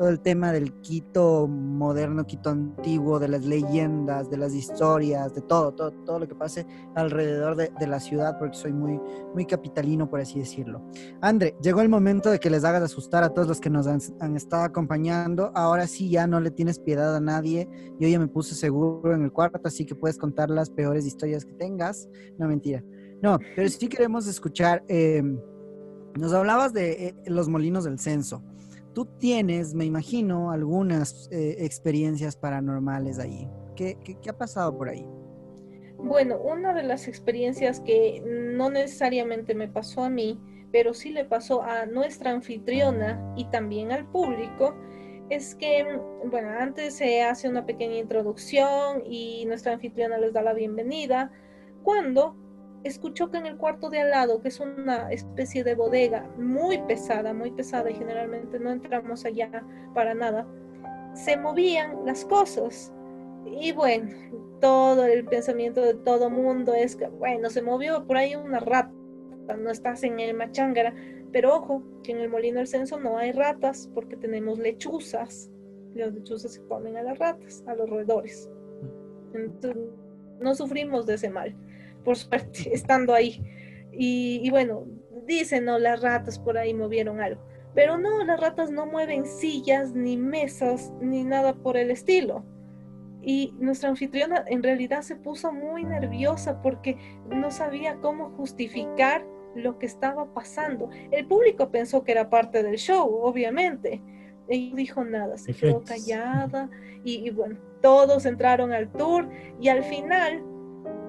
todo el tema del Quito moderno, Quito antiguo, de las leyendas, de las historias, de todo, todo, todo lo que pase alrededor de, la ciudad, porque soy muy, muy capitalino, por así decirlo. André, llegó el momento de que les hagas asustar a todos los que nos han, han estado acompañando. Ahora sí ya no le tienes piedad a nadie. Yo ya me puse seguro en el cuarto, así que puedes contar las peores historias que tengas. No, mentira. No, pero sí queremos escuchar... Eh, nos hablabas de eh, los molinos del censo. Tú tienes, me imagino, algunas eh, experiencias paranormales ahí. ¿Qué, ha pasado por ahí? Bueno, una de las experiencias que no necesariamente me pasó a mí, pero sí le pasó a nuestra anfitriona y también al público, es que, bueno, antes se hace una pequeña introducción y nuestra anfitriona les da la bienvenida, cuando escuchó que en el cuarto de al lado, que es una especie de bodega muy pesada, muy pesada y generalmente no entramos allá para nada, se movían las cosas. Y bueno, todo el pensamiento de todo mundo es que, bueno, se movió por ahí una rata, no estás en el machangara, pero ojo, que en el molino del censo no hay ratas porque tenemos lechuzas. Las lechuzas se ponen a las ratas, a los roedores. Entonces, no sufrimos de ese mal por suerte, estando ahí. Y, bueno, dicen, no, las ratas por ahí movieron algo. Pero no, las ratas no mueven sillas, ni mesas, ni nada por el estilo. Y nuestra anfitriona en realidad se puso muy nerviosa porque no sabía cómo justificar lo que estaba pasando. El público pensó que era parte del show, obviamente. Ella dijo nada, se quedó callada y, y bueno, todos entraron al tour y al final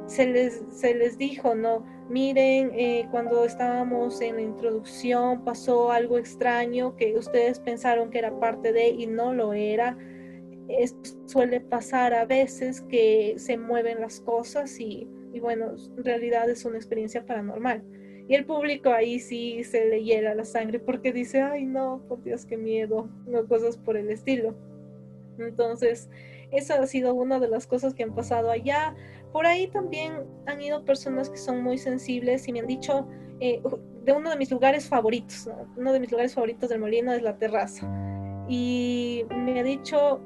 se les, se les dijo, no, miren, eh, cuando estábamos en la introducción pasó algo extraño que ustedes pensaron que era parte de y no lo era. Suele pasar a veces que se mueven las cosas y, y bueno, en realidad es una experiencia paranormal. Y el público ahí sí se le hiela la sangre porque dice, ay no, por Dios, qué miedo, no cosas por el estilo. Entonces, esa ha sido una de las cosas que han pasado allá. Por ahí también han ido personas que son muy sensibles y me han dicho eh, de uno de mis lugares favoritos, uno de mis lugares favoritos del molino es la terraza. Y me ha dicho,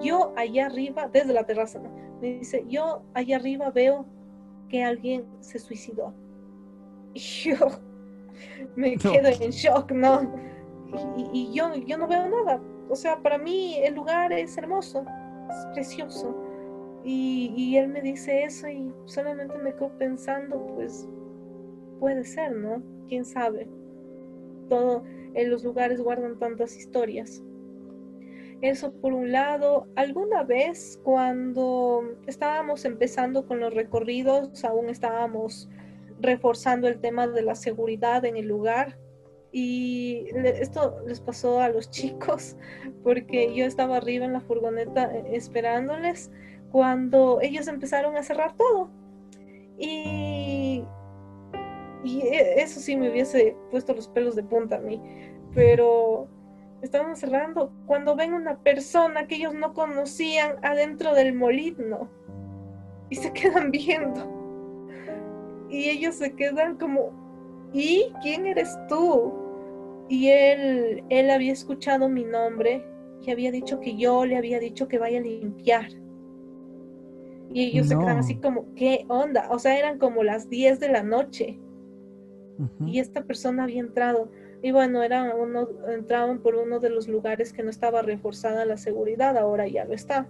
yo allá arriba, desde la terraza, me dice, yo allá arriba veo que alguien se suicidó. Y yo me quedo en shock, ¿no? Y, y, yo, yo no veo nada. O sea, para mí el lugar es hermoso, es precioso y, él me dice eso y solamente me quedo pensando, pues puede ser, ¿no? ¿Quién sabe? todo en los lugares guardan tantas historias. Eso por un lado. Alguna vez cuando estábamos empezando con los recorridos, aún estábamos reforzando el tema de la seguridad en el lugar. Y esto les pasó a los chicos porque yo estaba arriba en la furgoneta eh, esperándoles cuando ellos empezaron a cerrar todo. Y, e, eso sí me hubiese puesto los pelos de punta a mí. Pero estaban cerrando cuando ven una persona que ellos no conocían adentro del molino y se quedan viendo. Y ellos se quedan como, ¿y quién eres tú? Y él, él había escuchado mi nombre y había dicho que yo le había dicho que vaya a limpiar. Y ellos se quedan así como, ¿qué onda? O sea, eran como las 10 de la noche. Y esta persona había entrado. Y bueno, era uno, entraban por uno de los lugares que no estaba reforzada la seguridad, ahora ya lo está,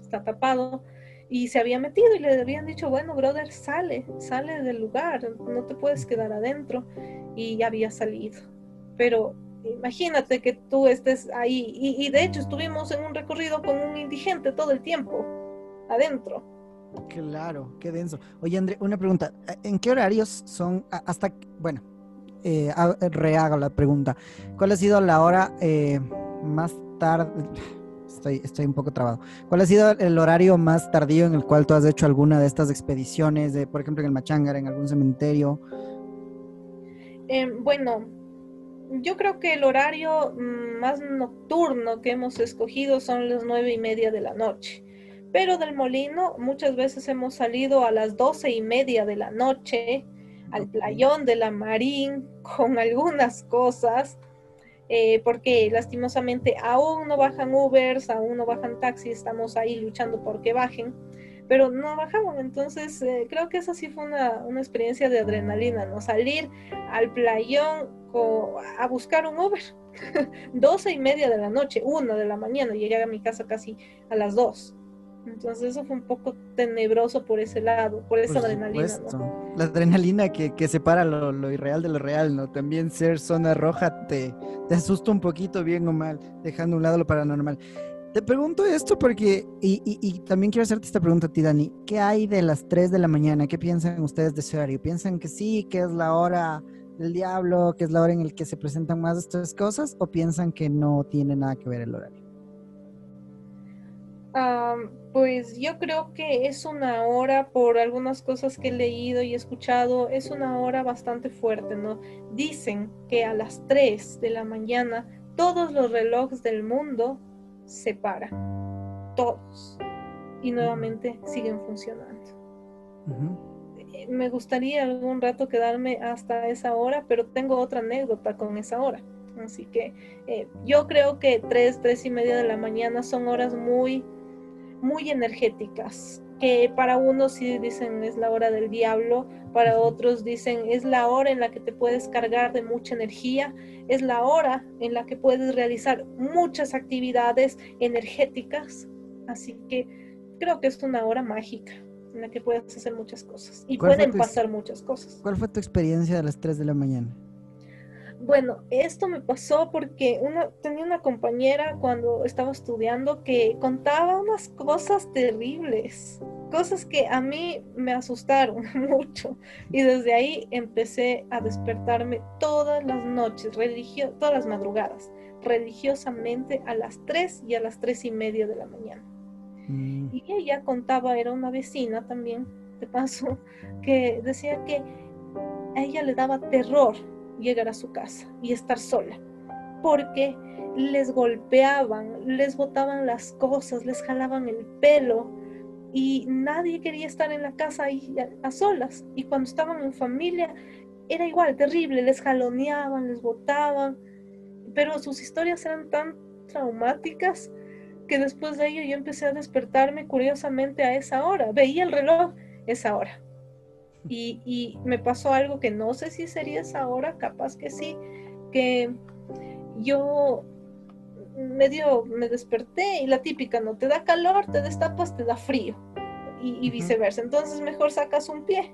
está tapado. Y se había metido y le habían dicho, bueno, brother, sale, sale del lugar, no te puedes quedar adentro. Y ya había salido. Pero imagínate que tú estés ahí. Y, y de hecho estuvimos en un recorrido con un indigente todo el tiempo, adentro. Claro, qué denso. Oye, André, una pregunta. ¿En qué horarios son hasta, bueno, eh, rehago la pregunta. ¿Cuál ha sido la hora eh, más tarde? Estoy, estoy un poco trabado. ¿Cuál ha sido el horario más tardío en el cual tú has hecho alguna de estas expediciones, de, por ejemplo, en el Machangara, en algún cementerio? Em, bueno, yo creo que el horario mm, más nocturno que hemos escogido son las nueve y media de la noche. Pero del molino muchas veces hemos salido a las doce y media de la noche al playón de la Marín con algunas cosas, eh, porque lastimosamente aún no bajan Ubers, aún no bajan taxis, estamos ahí luchando por que bajen, pero no bajaban. Entonces eh, creo que esa sí fue una, una, experiencia de adrenalina, ¿no? Salir al playón a buscar un Uber. Doce y media de la noche, una de la mañana, llegué a mi casa casi a las dos. Entonces eso fue un poco tenebroso por ese lado, por esa adrenalina. La adrenalina que, que separa lo, irreal de lo real, ¿no? También ser zona roja te, te asusta un poquito, bien o mal, dejando a un lado lo paranormal. Te pregunto esto porque, y, y, también quiero hacerte esta pregunta a ti, Dani. ¿Qué hay de las 3 de la mañana? ¿Qué piensan ustedes de ese horario? ¿Piensan que sí, que es la hora del diablo, que es la hora en la que se presentan más estas cosas? ¿O piensan que no tiene nada que ver el horario? Pues yo creo que es una hora, por algunas cosas que he leído y escuchado, es una hora bastante fuerte, ¿no? Dicen que a las 3 de la mañana todos los relojes del mundo se paran, todos, y nuevamente siguen funcionando. Me gustaría algún rato quedarme hasta esa hora, pero tengo otra anécdota con esa hora. Así que eh, yo creo que 3, 3 y media de la mañana son horas muy muy energéticas, que para unos sí dicen es la hora del diablo, para otros dicen es la hora en la que te puedes cargar de mucha energía, es la hora en la que puedes realizar muchas actividades energéticas, así que creo que es una hora mágica en la que puedes hacer muchas cosas y pueden pasar muchas cosas. ¿Cuál fue tu experiencia a las 3 de la mañana? Bueno, esto me pasó porque una, tenía una compañera cuando estaba estudiando que contaba unas cosas terribles, cosas que a mí me asustaron mucho. Y desde ahí empecé a despertarme todas las noches, religio todas las madrugadas, religiosamente a las 3 y a las 3 y media de la mañana. Mm. Y ella contaba, era una vecina también, de paso, que decía que a ella le daba terror llegar a su casa y estar sola, porque les golpeaban, les botaban las cosas, les jalaban el pelo y nadie quería estar en la casa ahí a, solas. Y cuando estaban en familia era igual, terrible, les jaloneaban, les botaban, pero sus historias eran tan traumáticas que después de ello yo empecé a despertarme curiosamente a esa hora. Veía el reloj, esa hora. Y, me pasó algo que no sé si sería esa hora, capaz que sí, que yo medio me desperté y la típica, no te da calor, te destapas, te da frío y, viceversa. Entonces mejor sacas un pie.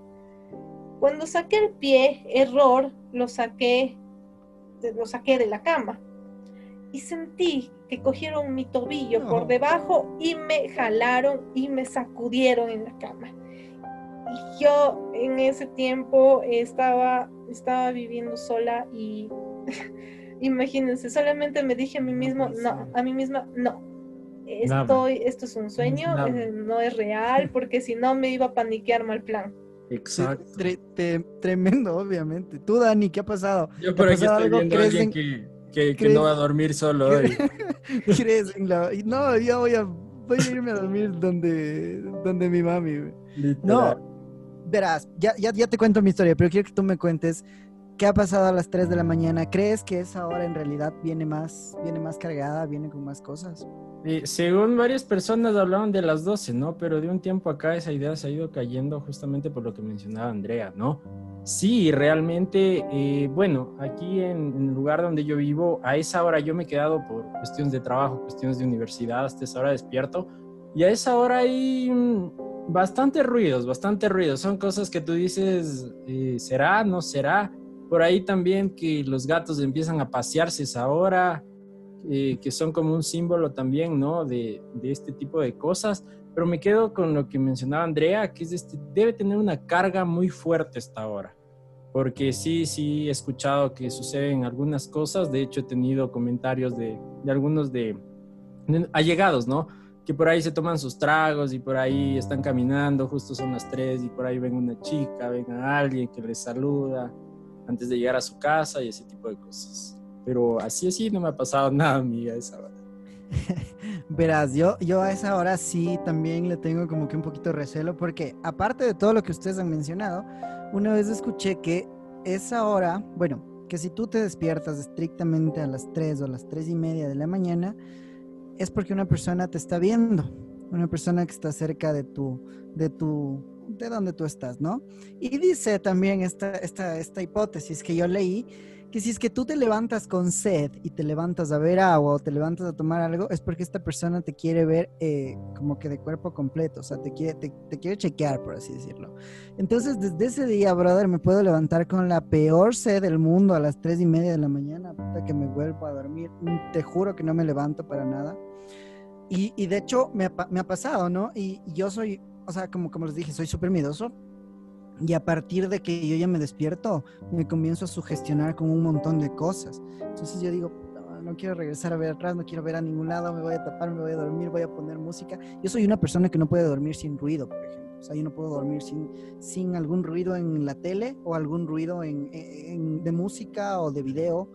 Cuando saqué el pie, error, lo saqué lo saqué de la cama y sentí que cogieron mi tobillo por debajo y me jalaron y me sacudieron en la cama. Y yo en ese tiempo estaba, estaba viviendo sola y imagínense, solamente me dije a mí mismo, no, a mí misma, no, estoy, esto es un sueño, eh, no es real, porque si no me iba a paniquear mal plan. Exacto. tremendo, obviamente. Tú, Dani, ¿qué ha pasado? Yo por aquí estoy viendo a alguien que, que, no va a dormir solo hoy. ¿Crees en la... No, yo voy a, voy a irme a dormir donde, donde mi mami. No, verás, ya, ya, ya te cuento mi historia, pero quiero que tú me cuentes ¿Qué ha pasado a las 3 de la mañana? ¿Crees que esa hora en realidad viene más, viene más cargada, viene con más cosas? según varias personas hablaban de las 12, ¿no? Pero de un tiempo acá esa idea se ha ido cayendo justamente por lo que mencionaba Andrea, ¿no? Sí, realmente, eh, bueno, aquí en, el lugar donde yo vivo, a esa hora yo me he quedado por cuestiones de trabajo, cuestiones de universidad, hasta esa hora despierto, y a esa hora hay bastante ruidos, bastante ruidos. Son cosas que tú dices, eh, ¿será? ¿No será? Por ahí también que los gatos empiezan a pasearse esa hora, eh, que son como un símbolo también, ¿no? De, de, este tipo de cosas. Pero me quedo con lo que mencionaba Andrea, que es este, debe tener una carga muy fuerte esta hora. Porque sí, sí he escuchado que suceden algunas cosas. De hecho, he tenido comentarios de, de algunos de, de allegados, ¿no? Que por ahí se toman sus tragos y por ahí están caminando, justo son las tres y por ahí ven una chica, ven a alguien que les saluda antes de llegar a su casa y ese tipo de cosas. Pero así así no me ha pasado nada a mí a esa hora. Verás, yo, yo a esa hora sí también le tengo como que un poquito recelo porque aparte de todo lo que ustedes han mencionado, una vez escuché que esa hora, bueno, que si tú te despiertas estrictamente a las 3 o a las 3 y media de la mañana, es porque una persona te está viendo, una persona que está cerca de tu, de tu de donde tú estás, ¿no? Y dice también esta, esta, esta hipótesis que yo leí, que si es que tú te levantas con sed y te levantas a ver agua o te levantas a tomar algo, es porque esta persona te quiere ver eh, como que de cuerpo completo, o sea, te quiere, te, quiere chequear, por así decirlo. Entonces, desde ese día, brother, me puedo levantar con la peor sed del mundo a las tres y media de la mañana, hasta que me vuelvo a dormir. Te juro que no me levanto para nada. Y, y de hecho, me ha, me ha pasado, ¿no? Y, yo soy o sea, como, como les dije, soy súper miedoso. Y a partir de que yo ya me despierto, me comienzo a sugestionar con un montón de cosas. Entonces yo digo, no, quiero regresar a ver atrás, no quiero ver a ningún lado, me voy a tapar, me voy a dormir, voy a poner música. Yo soy una persona que no puede dormir sin ruido, por ejemplo. O sea, yo no puedo dormir sin, sin algún ruido en la tele o algún ruido en, en, de música o de video,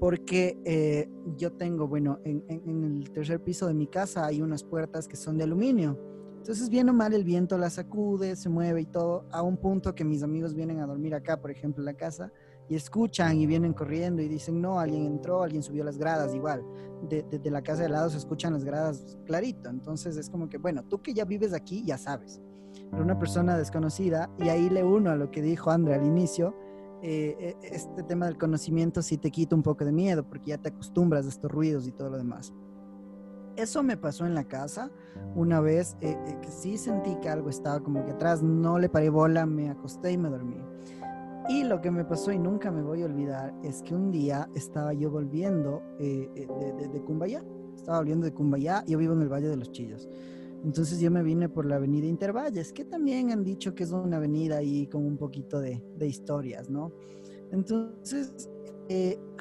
porque eh, yo tengo, bueno, en, el tercer piso de mi casa hay unas puertas que son de aluminio. Entonces, bien o mal, el viento la sacude, se mueve y todo, a un punto que mis amigos vienen a dormir acá, por ejemplo, en la casa, y escuchan y vienen corriendo y dicen, no, alguien entró, alguien subió las gradas, igual. Desde de, la casa de lado se escuchan las gradas clarito. Entonces, es como que, bueno, tú que ya vives aquí, ya sabes. Pero una persona desconocida, y ahí le uno a lo que dijo André al inicio, eh, eh, este tema del conocimiento sí te quita un poco de miedo, porque ya te acostumbras a estos ruidos y todo lo demás. Eso me pasó en la casa una vez eh, eh, que sí sentí que algo estaba como que atrás, no le paré bola, me acosté y me dormí. Y lo que me pasó y nunca me voy a olvidar es que un día estaba yo volviendo eh, de, de, Cumbayá, estaba volviendo de Cumbayá, yo vivo en el Valle de los Chillos. Entonces yo me vine por la avenida Intervalles, que también han dicho que es una avenida ahí con un poquito de, de historias, ¿no? Entonces,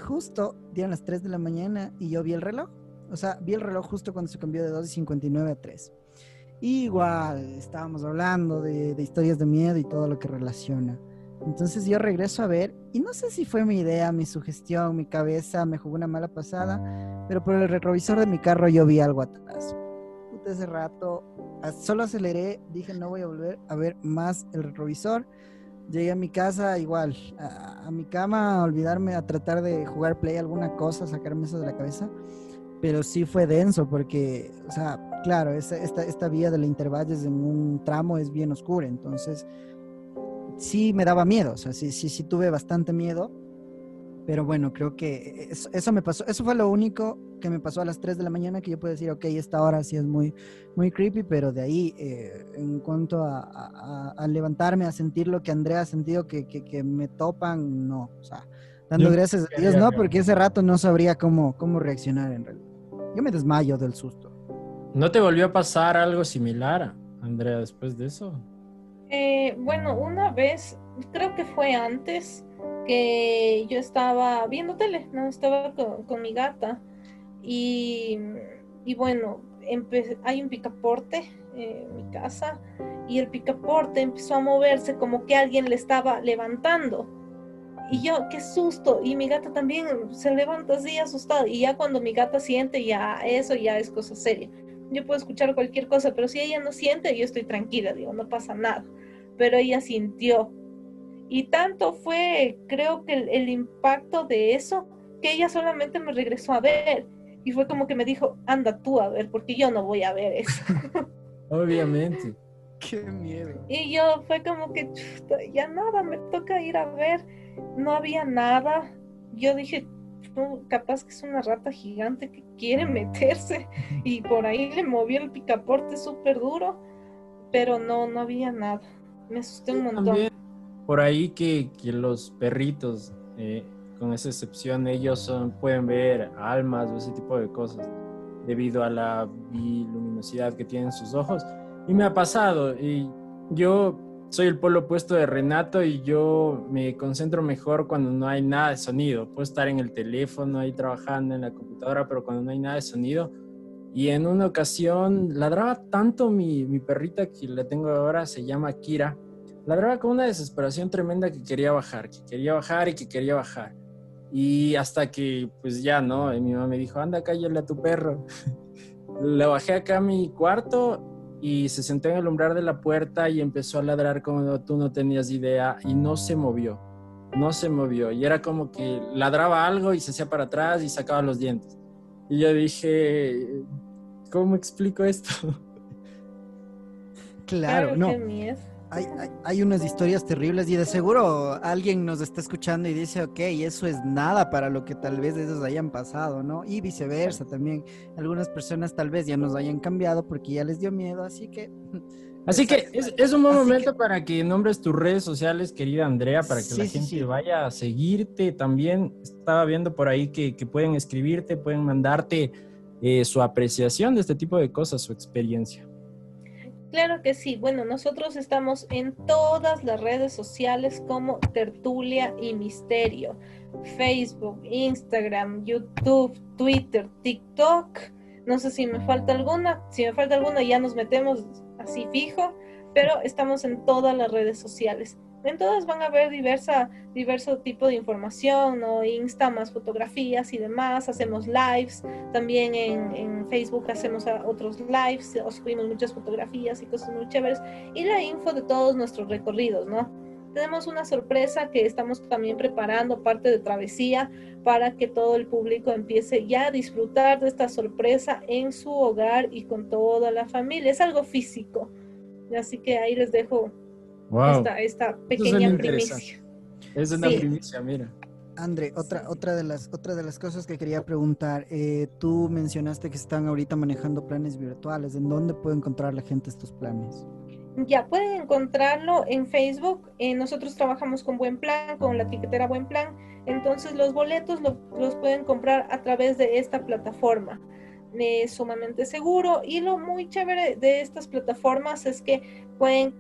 justo dieron las 3 de la mañana y yo vi el reloj o sea, vi el reloj justo cuando se cambió de 2.59 a 3. Igual, estábamos hablando de, historias de miedo y todo lo que relaciona. Entonces yo regreso a ver, y no sé si fue mi idea, mi sugestión, mi cabeza, me jugó una mala pasada, pero por el retrovisor de mi carro yo vi algo atrás. Puta, ese rato, solo aceleré, dije no voy a volver a ver más el retrovisor. Llegué a mi casa igual, a, a mi cama, a olvidarme, a tratar de jugar play alguna cosa, sacarme eso de la cabeza. Pero sí fue denso porque, o sea, claro, esta, esta vía de la Intervalles en un tramo es bien oscura, entonces sí me daba miedo, o sea, sí, sí, sí tuve bastante miedo, pero bueno, creo que eso, me pasó, eso fue lo único que me pasó a las 3 de la mañana que yo puedo decir, ok, esta hora sí es muy, muy creepy, pero de ahí, eh, en cuanto a, levantarme, a sentir lo que Andrea ha sentido, que, que, que me topan, no, o sea, Dando gracias a Dios, ¿no? Porque ese rato no sabría cómo, cómo reaccionar en realidad. Yo me desmayo del susto. ¿No te volvió a pasar algo similar, Andrea, después de eso? Eh, bueno, una vez, creo que fue antes, que yo estaba viendo tele, ¿no? Estaba con, mi gata y, y bueno, hay un picaporte en mi casa y el picaporte empezó a moverse como que alguien le estaba levantando. Y yo, qué susto. Y mi gata también se levanta así asustada. Y ya cuando mi gata siente, ya eso ya es cosa seria. Yo puedo escuchar cualquier cosa, pero si ella no siente, yo estoy tranquila, digo, no pasa nada. Pero ella sintió. Y tanto fue, creo que el, impacto de eso, que ella solamente me regresó a ver. Y fue como que me dijo, anda tú a ver, porque yo no voy a ver eso. Obviamente. Qué miedo. Y yo fue como que, ya nada, me toca ir a ver. No había nada. Yo dije, capaz que es una rata gigante que quiere meterse. Y por ahí le movió el picaporte súper duro. Pero no, no había nada. Me asusté un montón. Por ahí que, los perritos, eh, con esa excepción, ellos pueden ver almas o ese tipo de cosas debido a la luminosidad que tienen sus ojos. Y me ha pasado. Y yo soy el polo opuesto de Renato y yo me concentro mejor cuando no hay nada de sonido. Puedo estar en el teléfono ahí trabajando en la computadora, pero cuando no hay nada de sonido. Y en una ocasión ladraba tanto mi, mi perrita que la tengo ahora, se llama Kira. Ladraba con una desesperación tremenda que quería bajar, que quería bajar y que quería bajar. Y hasta que, pues ya, ¿no? Y mi mamá me dijo, anda, cállale a tu perro. Le bajé acá a mi cuarto y se sentó en el umbral de la puerta y empezó a ladrar como tú no tenías idea y no se movió, no se movió. Y era como que ladraba algo y se hacía para atrás y sacaba los dientes. Y yo dije, ¿cómo explico esto? Claro, no hay, unas historias terribles y de seguro alguien nos está escuchando y dice, ok, eso es nada para lo que tal vez ellos hayan pasado, ¿no? Y viceversa también. Algunas personas tal vez ya nos hayan cambiado porque ya les dio miedo, así que... Así que es, un buen momento para que nombres tus redes sociales, querida Andrea, para que la gente vaya a seguirte. También estaba viendo por ahí que, pueden escribirte, pueden mandarte eh, su apreciación de este tipo de cosas, su experiencia. Claro que sí. Bueno, nosotros estamos en todas las redes sociales como Tertulia y Misterio. Facebook, Instagram, YouTube, Twitter, TikTok. No sé si me falta alguna. Si me falta alguna ya nos metemos así fijo. Pero estamos en todas las redes sociales. En todas van a ver diversa, diverso tipo de información, ¿no? Insta más fotografías y demás. Hacemos lives. También en, Facebook hacemos otros lives. Os subimos muchas fotografías y cosas muy chéveres. Y la info de todos nuestros recorridos, ¿no? Tenemos una sorpresa que estamos también preparando, parte de travesía, para que todo el público empiece ya a disfrutar de esta sorpresa en su hogar y con toda la familia. Es algo físico. Así que ahí les dejo esta, pequeña primicia. Es una primicia, mira. Andre, otra, otra, de las, otra de las cosas que quería preguntar, eh, tú mencionaste que están ahorita manejando planes virtuales, ¿en dónde puede encontrar la gente estos planes? Ya pueden encontrarlo en Facebook. Eh, nosotros trabajamos con Buen Plan, con la etiquetera Buen Plan. Entonces los boletos los pueden comprar a través de esta plataforma. Es sumamente seguro y lo muy chévere de estas plataformas es que pueden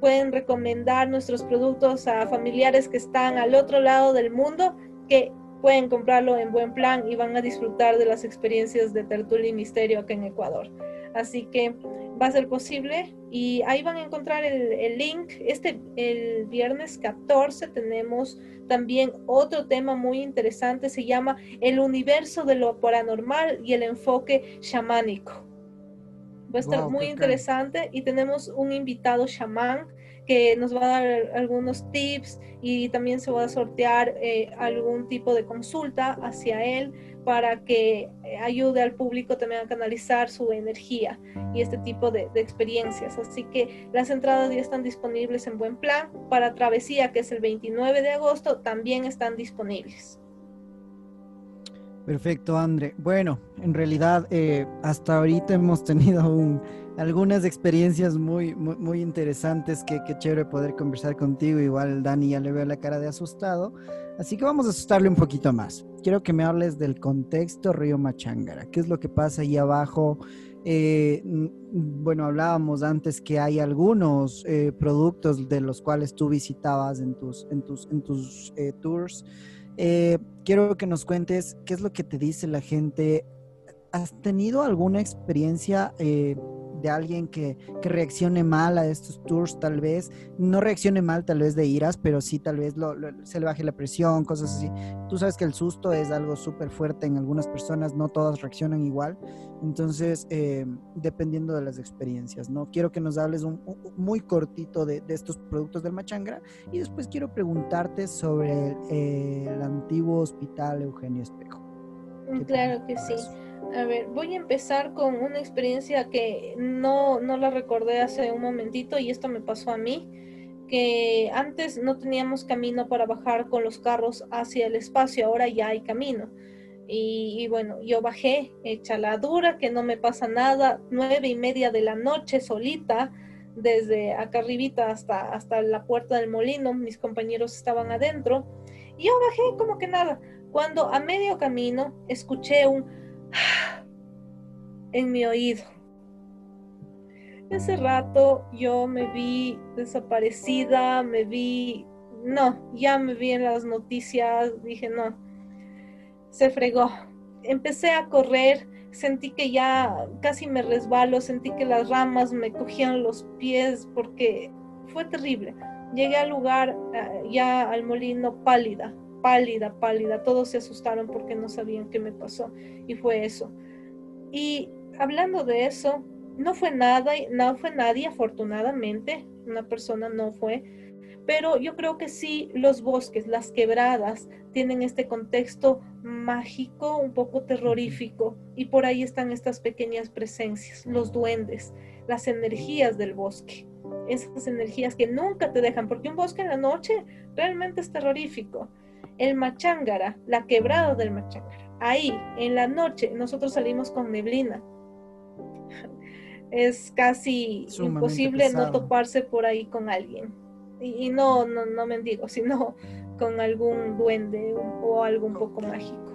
pueden recomendar nuestros productos a familiares que están al otro lado del mundo, que pueden comprarlo en buen plan y van a disfrutar de las experiencias de Tertulia y Misterio acá en Ecuador. Así que va a ser posible y ahí van a encontrar el, link. Este, el viernes 14 tenemos también otro tema muy interesante, se llama El universo de lo paranormal y el enfoque chamánico. Va a estar muy interesante y tenemos un invitado chamán que nos va a dar algunos tips y también se va a sortear eh, algún tipo de consulta hacia él para que eh, ayude al público también a canalizar su energía y este tipo de, de, experiencias. Así que las entradas ya están disponibles en buen plan. Para Travesía, que es el 29 de agosto, también están disponibles. Perfecto, André. Bueno, en realidad eh, hasta ahorita hemos tenido algunas experiencias muy, muy, interesantes que, que, chévere poder conversar contigo. Igual Dani ya le veo la cara de asustado. Así que vamos a asustarle un poquito más. Quiero que me hables del contexto Río Machangara. ¿Qué es lo que pasa ahí abajo? Eh, bueno, hablábamos antes que hay algunos eh, productos de los cuales tú visitabas en tus, en tus, en tus tours. Eh, quiero que nos cuentes qué es lo que te dice la gente. ¿Has tenido alguna experiencia eh, de alguien que, reaccione mal a estos tours, tal vez? No reaccione mal, tal vez de iras, pero sí, tal vez se le baje la presión, cosas así. Tú sabes que el susto es algo súper fuerte en algunas personas, no todas reaccionan igual. Entonces, eh, dependiendo de las experiencias, ¿no? Quiero que nos hables un, muy cortito de, estos productos del Machangra y después quiero preguntarte sobre el, el antiguo hospital Eugenio Espejo. Claro que sí. A ver, voy a empezar con una experiencia que no, no la recordé hace un momentito y esto me pasó a mí, que antes no teníamos camino para bajar con los carros hacia el espacio, ahora ya hay camino. Y, bueno, yo bajé hecha la dura, que no me pasa nada, nueve y media de la noche solita, desde acá arribita hasta, hasta la puerta del molino, mis compañeros estaban adentro, y yo bajé como que nada. Cuando a medio camino escuché un en mi oído. Ese rato yo me vi desaparecida, me vi, no, ya me vi en las noticias, dije, no, se fregó. Empecé a correr, sentí que ya casi me resbalo, sentí que las ramas me cogían los pies porque fue terrible. Llegué al lugar, eh, ya al molino, pálida, pálida, pálida. Todos se asustaron porque no sabían qué me pasó. Y fue eso. Y hablando de eso, no fue nada, no fue nadie, afortunadamente, una persona no fue, pero yo creo que sí los bosques, las quebradas, tienen este contexto mágico, un poco terrorífico, y por ahí están estas pequeñas presencias, los duendes, las energías del bosque, esas energías que nunca te dejan, porque un bosque en la noche realmente es terrorífico el Machángara, la quebrada del Machángara. Ahí, en la noche, nosotros salimos con neblina. Es casi imposible no toparse por ahí con alguien. Y, no, no, no mendigo, sino con algún duende o algo un poco mágico.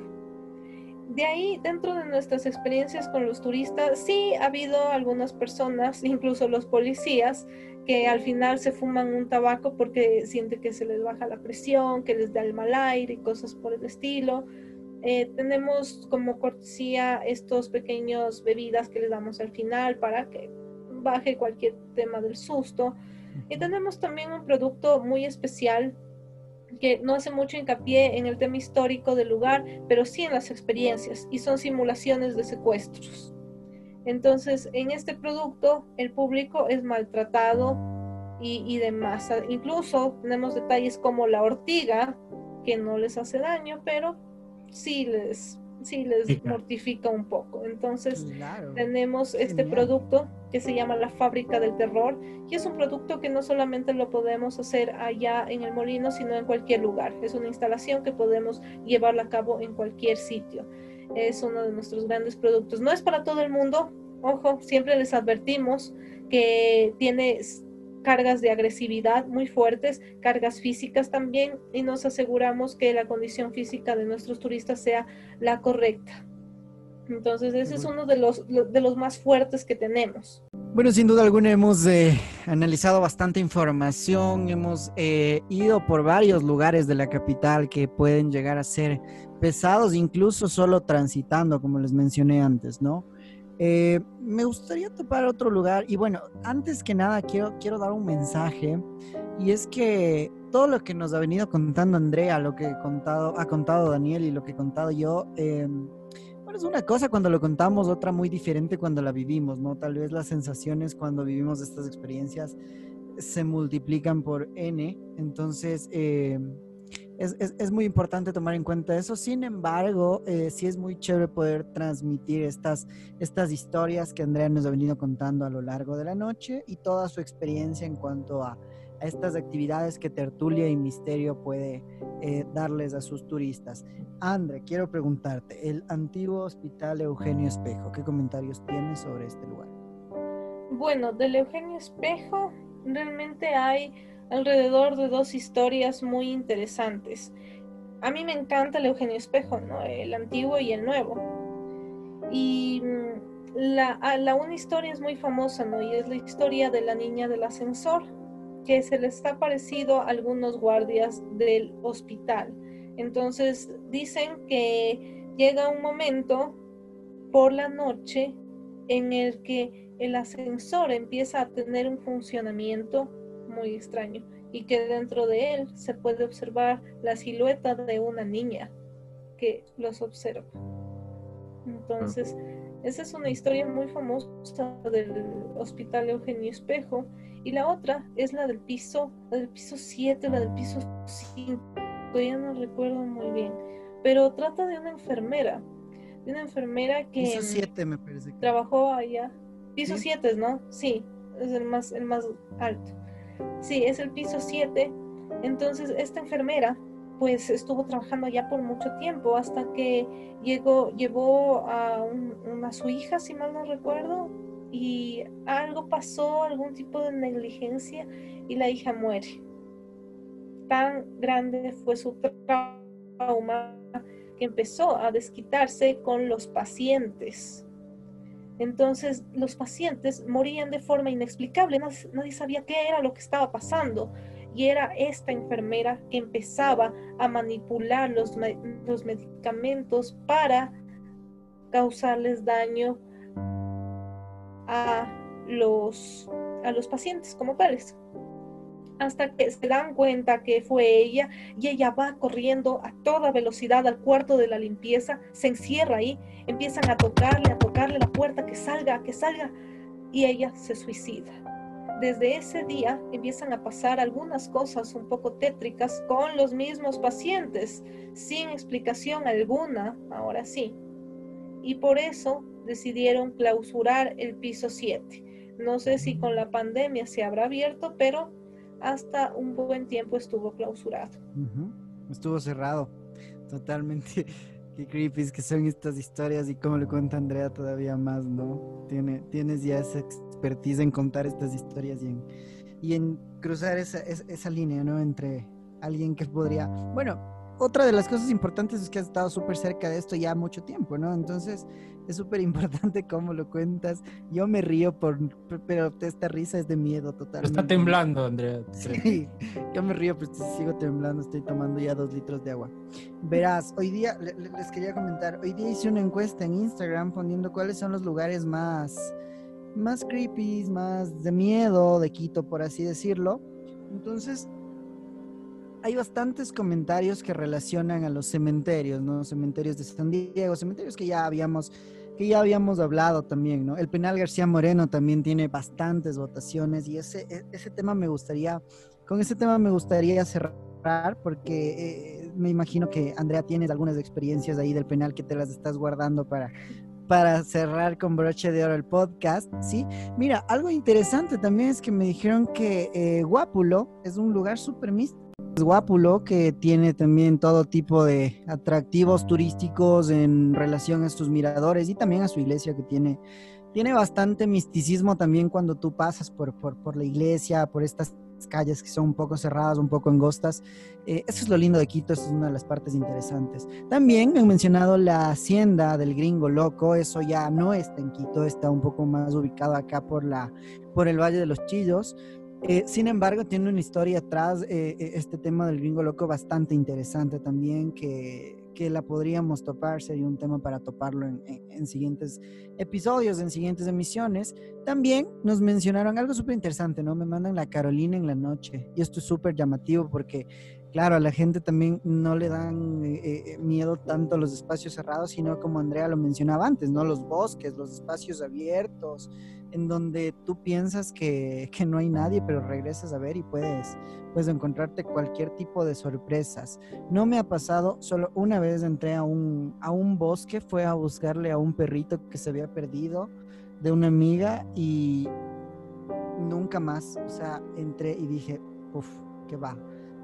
De ahí, dentro de nuestras experiencias con los turistas, sí ha habido algunas personas, incluso los policías, que al final se fuman un tabaco porque siente que se les baja la presión, que les da el mal aire y cosas por el estilo. Eh, tenemos como cortesía estos pequeños bebidas que les damos al final para que baje cualquier tema del susto. Y tenemos también un producto muy especial que no hace mucho hincapié en el tema histórico del lugar, pero sí en las experiencias y son simulaciones de secuestros. Entonces, en este producto el público es maltratado y, demás. Incluso tenemos detalles como la ortiga, que no les hace daño, pero sí les, sí les mortifica un poco. Entonces, tenemos este producto que se llama la fábrica del terror, y es un producto que no solamente lo podemos hacer allá en el molino, sino en cualquier lugar. Es una instalación que podemos llevarla a cabo en cualquier sitio es uno de nuestros grandes productos. No es para todo el mundo, ojo, siempre les advertimos que tiene cargas de agresividad muy fuertes, cargas físicas también, y nos aseguramos que la condición física de nuestros turistas sea la correcta. Entonces, ese es uno de los, de los más fuertes que tenemos. Bueno, sin duda alguna hemos eh, analizado bastante información, hemos eh, ido por varios lugares de la capital que pueden llegar a ser pesados, incluso solo transitando, como les mencioné antes, ¿no? Eh, me gustaría topar otro lugar y bueno, antes que nada quiero, quiero dar un mensaje y es que todo lo que nos ha venido contando Andrea, lo que contado, ha contado Daniel y lo que he contado yo, eh, es una cosa cuando lo contamos, otra muy diferente cuando la vivimos, ¿no? Tal vez las sensaciones cuando vivimos estas experiencias se multiplican por N, entonces... Eh, es, muy importante tomar en cuenta eso. Sin embargo, eh, sí es muy chévere poder transmitir estas, estas historias que Andrea nos ha venido contando a lo largo de la noche y toda su experiencia en cuanto a a estas actividades que Tertulia y Misterio puede eh, darles a sus turistas. Andre, quiero preguntarte, el antiguo Hospital Eugenio Espejo, ¿qué comentarios tienes sobre este lugar? Bueno, del Eugenio Espejo realmente hay alrededor de dos historias muy interesantes. A mí me encanta el Eugenio Espejo, ¿no? el antiguo y el nuevo. Y mm, la, la una historia es muy famosa, ¿no? Y es la historia de la niña del ascensor que se les ha parecido a algunos guardias del hospital. Entonces dicen que llega un momento por la noche en el que el ascensor empieza a tener un funcionamiento muy extraño y que dentro de él se puede observar la silueta de una niña que los observa. Entonces, esa es una historia muy famosa del Hospital Eugenio Espejo y la otra es la del piso, la del piso 7, la del piso 5, ya no recuerdo muy bien, pero trata de una enfermera, de una enfermera que piso 7 me parece. Trabajó allá. Piso 7, ¿no? Sí, es el más el más alto. Sí, es el piso 7. Entonces, esta enfermera pues estuvo trabajando allá por mucho tiempo hasta que llegó llevó a, a su hija, si mal no recuerdo, y algo pasó, algún tipo de negligencia y la hija muere. Tan grande fue su trauma que empezó a desquitarse con los pacientes. Entonces los pacientes morían de forma inexplicable, nadie, sabía qué era lo que estaba pasando. Y era esta enfermera que empezaba a manipular los, los medicamentos para causarles daño a los, a los pacientes como tales. Hasta que se dan cuenta que fue ella y ella va corriendo a toda velocidad al cuarto de la limpieza, se encierra ahí, empiezan a tocarle, a tocarle la puerta, que salga, que salga, y ella se suicida. Desde ese día empiezan a pasar algunas cosas un poco tétricas con los mismos pacientes, sin explicación alguna, ahora sí. Y por eso decidieron clausurar el piso 7. No sé si con la pandemia se habrá abierto, pero hasta un buen tiempo estuvo clausurado. Estuvo cerrado, totalmente. Qué creepy que son estas historias y como le cuenta Andrea todavía más, ¿no? Tiene, tienes ya esa expertise en contar estas historias y en, y en cruzar esa, esa línea, ¿no? Entre alguien que podría, bueno, otra de las cosas importantes es que has estado súper cerca de esto ya mucho tiempo, ¿no? Entonces es súper importante cómo lo cuentas. Yo me río por, pero esta risa es de miedo total. Está temblando, Andrea. Sí, yo me río, pero sigo temblando, estoy tomando ya dos litros de agua. Verás, hoy día, les quería comentar, hoy día hice una encuesta en Instagram poniendo cuáles son los lugares más, más creepy, más de miedo de Quito, por así decirlo. Entonces, hay bastantes comentarios que relacionan a los cementerios, ¿no? Cementerios de San Diego, cementerios que ya habíamos, que ya habíamos hablado también, ¿no? El penal García Moreno también tiene bastantes votaciones y ese, e, ese tema me gustaría, con ese tema me gustaría cerrar porque eh, me imagino que Andrea tienes algunas experiencias ahí del penal que te las estás guardando para, para cerrar con broche de oro el podcast, ¿sí? Mira, algo interesante también es que me dijeron que eh, Guápulo es un lugar súper místico Guápulo, que tiene también todo tipo de atractivos turísticos en relación a sus miradores y también a su iglesia que tiene, tiene bastante misticismo también cuando tú pasas por, por, la iglesia, por estas calles que son un poco cerradas, un poco angostas. Eh, eso es lo lindo de Quito, eso es una de las partes interesantes. También han mencionado la hacienda del gringo loco, eso ya no está en Quito, está un poco más ubicado acá por, la, por el Valle de los Chillos. Eh, sin embargo, tiene una historia atrás, eh, este tema del gringo loco bastante interesante también, que, la podríamos topar, sería un tema para toparlo en, siguientes episodios, en siguientes emisiones. También nos mencionaron algo súper interesante, ¿no? Me mandan la Carolina en la noche, y esto es súper llamativo porque claro, a la gente también no le dan miedo tanto los espacios cerrados, sino como Andrea lo mencionaba antes, ¿no? Los bosques, los espacios abiertos, en donde tú piensas que, no hay nadie, pero regresas a ver y puedes, puedes encontrarte cualquier tipo de sorpresas. No me ha pasado, solo una vez entré a un, a un bosque, fue a buscarle a un perrito que se había perdido de una amiga y nunca más, o sea, entré y dije, Uf, que va.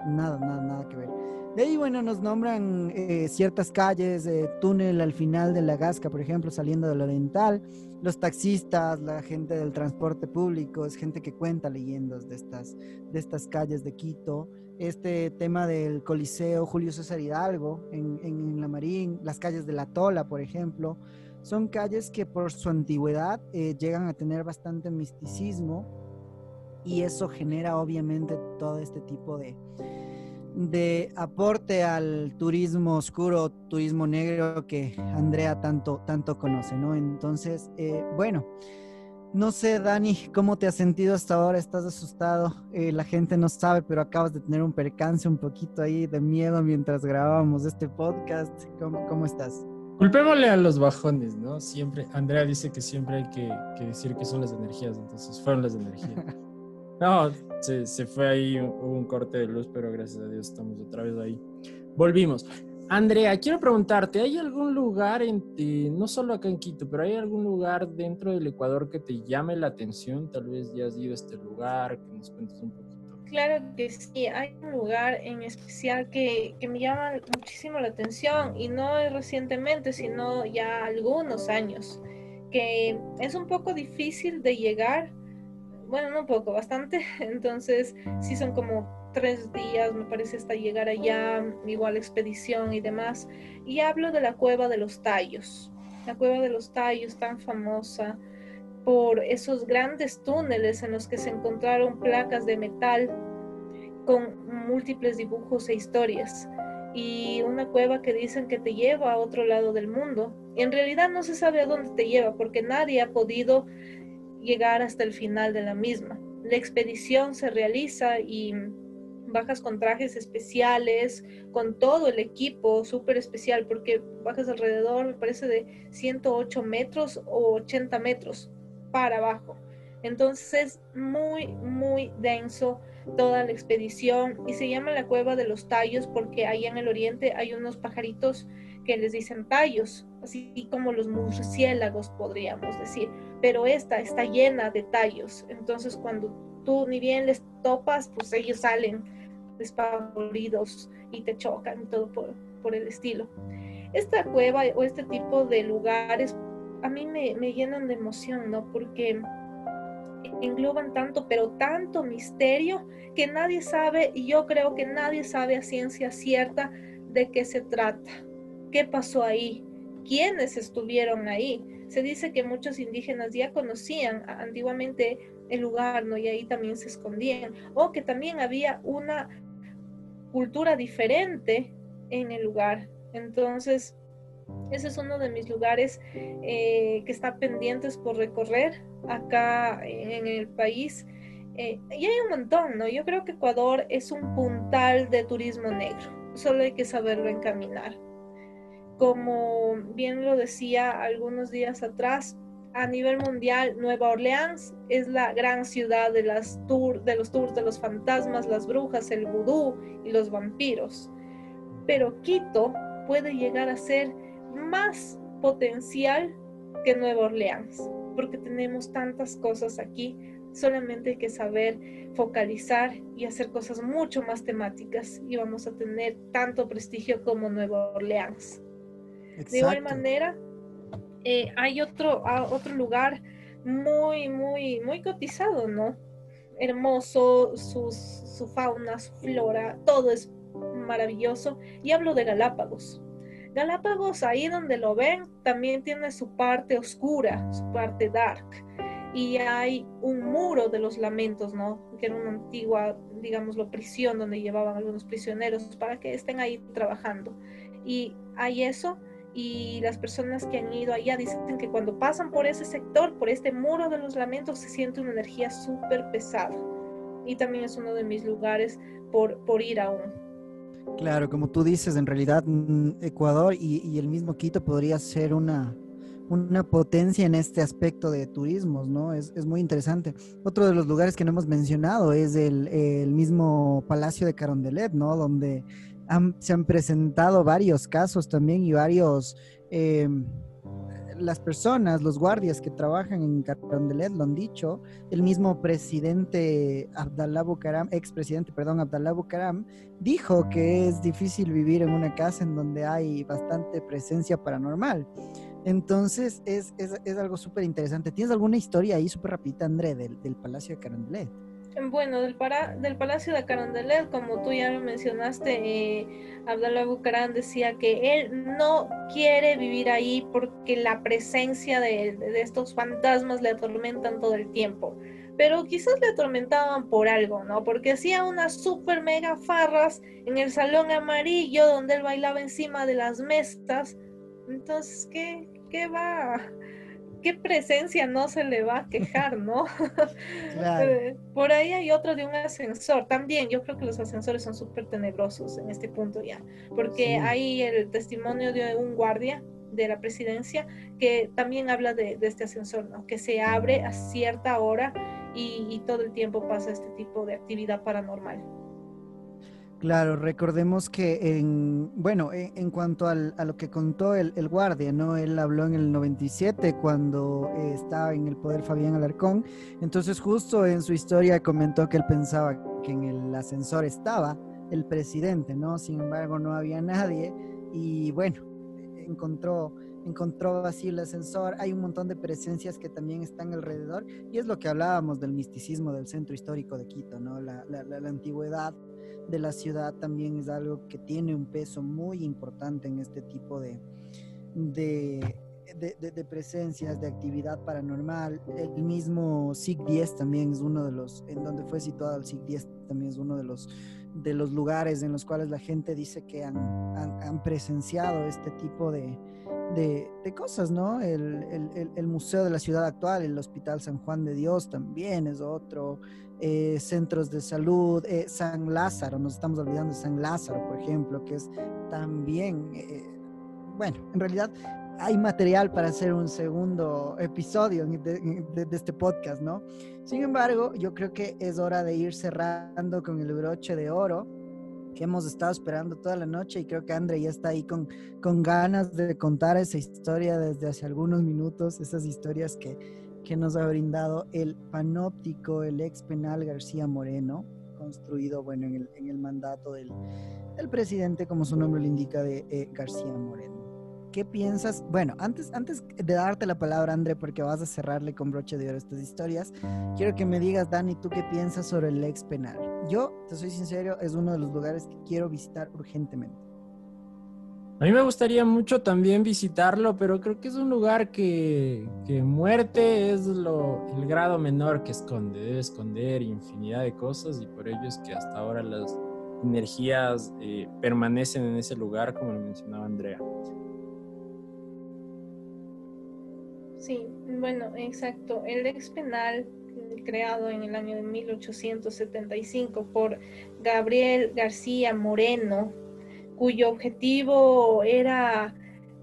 Nada, nada, nada que ver. De ahí, bueno, nos nombran eh, ciertas calles, eh, túnel al final de la Gasca, por ejemplo, saliendo del Oriental, los taxistas, la gente del transporte público, es gente que cuenta leyendas de estas, de estas calles de Quito. Este tema del Coliseo Julio César Hidalgo en, en La Marín, las calles de La Tola, por ejemplo, son calles que por su antigüedad eh, llegan a tener bastante misticismo y eso genera obviamente todo este tipo de, de aporte al turismo oscuro, turismo negro que Andrea tanto, tanto conoce, ¿no? Entonces, eh, bueno, no sé, Dani, ¿cómo te has sentido hasta ahora? ¿Estás asustado? Eh, la gente no sabe, pero acabas de tener un percance un poquito ahí de miedo mientras grabábamos este podcast. ¿Cómo, cómo estás? Culpémosle a los bajones, ¿no? Siempre, Andrea dice que siempre hay que, que decir que son las energías, entonces fueron las energías. No, se, se, fue ahí, hubo un corte de luz, pero gracias a Dios estamos otra vez ahí. Volvimos. Andrea, quiero preguntarte, ¿hay algún lugar, en, eh, no solo acá en Quito, pero hay algún lugar dentro del Ecuador que te llame la atención? Tal vez ya has ido a este lugar, que nos cuentes un poquito. Claro que sí, hay un lugar en especial que, que me llama muchísimo la atención y no es recientemente, sino ya algunos años, que es un poco difícil de llegar, bueno, no poco, bastante. Entonces, sí son como tres días, me parece, hasta llegar allá, igual expedición y demás. Y hablo de la cueva de los tallos. La cueva de los tallos, tan famosa por esos grandes túneles en los que se encontraron placas de metal con múltiples dibujos e historias. Y una cueva que dicen que te lleva a otro lado del mundo. En realidad no se sabe a dónde te lleva porque nadie ha podido llegar hasta el final de la misma. La expedición se realiza y bajas con trajes especiales, con todo el equipo súper especial, porque bajas alrededor, me parece, de 108 metros o 80 metros para abajo. Entonces es muy, muy denso toda la expedición y se llama la cueva de los tallos porque ahí en el oriente hay unos pajaritos que les dicen tallos, así como los murciélagos podríamos decir pero esta está llena de tallos. Entonces cuando tú ni bien les topas, pues ellos salen despavoridos y te chocan y todo por, el estilo. Esta cueva o este tipo de lugares a mí me llenan de emoción, ¿no? Porque engloban tanto, pero tanto misterio que nadie sabe y yo creo que nadie sabe a ciencia cierta de qué se trata, qué pasó ahí, quiénes estuvieron ahí se dice que muchos indígenas ya conocían antiguamente el lugar, ¿no? Y ahí también se escondían. O que también había una cultura diferente en el lugar. Entonces, ese es uno de mis lugares eh, que está pendientes por recorrer acá en el país. Eh, y hay un montón, ¿no? Yo creo que Ecuador es un puntal de turismo negro. Solo hay que saberlo encaminar. Como bien lo decía algunos días atrás, a nivel mundial, Nueva Orleans es la gran ciudad de, las tour, de los tours de los fantasmas, las brujas, el vudú y los vampiros. Pero Quito puede llegar a ser más potencial que Nueva Orleans, porque tenemos tantas cosas aquí, solamente hay que saber focalizar y hacer cosas mucho más temáticas y vamos a tener tanto prestigio como Nueva Orleans. De igual manera, eh, hay otro, otro lugar muy, muy, muy cotizado, ¿no? Hermoso, su fauna, su flora, todo es maravilloso. Y hablo de Galápagos. Galápagos, ahí donde lo ven, también tiene su parte oscura, su parte dark. Y hay un muro de los lamentos, ¿no? Que era una antigua, digámoslo, prisión donde llevaban algunos prisioneros para que estén ahí trabajando. Y hay eso, y las personas que han ido allá dicen que cuando pasan por ese sector, por este muro de los lamentos, se siente una energía súper pesada. Y también es uno de mis lugares por, por ir aún. Claro, como tú dices, en realidad mm, Ecuador y, y el mismo Quito podría ser una, una potencia en este aspecto de turismos, ¿no? Es, es, muy interesante. Otro de los lugares que no hemos mencionado es el, el mismo Palacio de Carondelet, ¿no? Donde se han presentado varios casos también y varios, em, las personas, los guardias que trabajan en Carondelet lo han dicho, el mismo presidente Abdallah Bucaram, expresidente, perdón, Abdallah Bucaram, dijo que es difícil vivir en una casa en donde hay bastante presencia paranormal. Entonces es, algo súper interesante. ¿Tienes alguna historia ahí súper rápida, André, del, del Palacio de Carondelet? Bueno, del, para, del Palacio de Carondelet, como tú ya me mencionaste, eh, Abdallah Bucaram decía que él no quiere vivir ahí porque la presencia de, estos fantasmas le atormentan todo el tiempo. Pero quizás le atormentaban por algo, ¿no? Porque hacía unas super mega farras en el salón amarillo donde él bailaba encima de las mesas. Entonces, ¿qué, qué va? Qué presencia no se le va a quejar, ¿no? Eh, por ahí hay otro de un ascensor. También yo creo que los ascensores son súper tenebrosos en este punto ya, porque hay el testimonio de un guardia de la presidencia que también habla de, este ascensor, ¿no? Que se abre a cierta hora y todo el tiempo pasa este tipo de actividad paranormal. Claro, recordemos que en, bueno, en, cuanto a lo que contó el, guardia, ¿no? Él habló en el 97 cuando eh, estaba en el poder Fabián Alarcón, entonces justo en su historia comentó que él pensaba que en el ascensor estaba el presidente, ¿no? Sin embargo, no había nadie y bueno, encontró encontró así el ascensor, hay un montón de presencias que también están alrededor y es lo que hablábamos del misticismo del centro histórico de Quito, ¿no? La, la, la antigüedad de la ciudad también es algo que tiene un peso muy importante en este tipo de, de, de, presencias, de actividad paranormal. El mismo SIG 10 también es uno de los, en donde fue situado el SIG 10 también es uno de los, de los lugares en los cuales la gente dice que han, han, presenciado este tipo de, de, cosas, ¿no? El, el, el, Museo de la Ciudad Actual, el Hospital San Juan de Dios también es otro, eh, centros de salud, eh, San Lázaro, nos estamos olvidando de San Lázaro, por ejemplo, que es también, eh, bueno, en realidad hay material para hacer un segundo episodio de, este podcast, ¿no? Sin embargo, yo creo que es hora de ir cerrando con el broche de oro que hemos estado esperando toda la noche y creo que André ya está ahí con, con ganas de contar esa historia desde hace algunos minutos, esas historias que, que nos ha brindado el panóptico, el ex penal García Moreno, construido bueno, en, el, en el mandato del, del, presidente, como su nombre le indica, de eh, García Moreno. ¿Qué piensas? Bueno, antes, antes de darte la palabra, André, porque vas a cerrarle con broche de oro estas historias, quiero que me digas, Dani, ¿tú qué piensas sobre el ex penal? Yo, te soy sincero, es uno de los lugares que quiero visitar urgentemente. A mí me gustaría mucho también visitarlo, pero creo que es un lugar que, muerte es lo, el grado menor que esconde. Debe esconder infinidad de cosas y por ello es que hasta ahora las energías eh, permanecen en ese lugar, como lo mencionaba Andrea. Sí, bueno, exacto. El ex penal creado en el año de 1875 por Gabriel García Moreno, cuyo objetivo era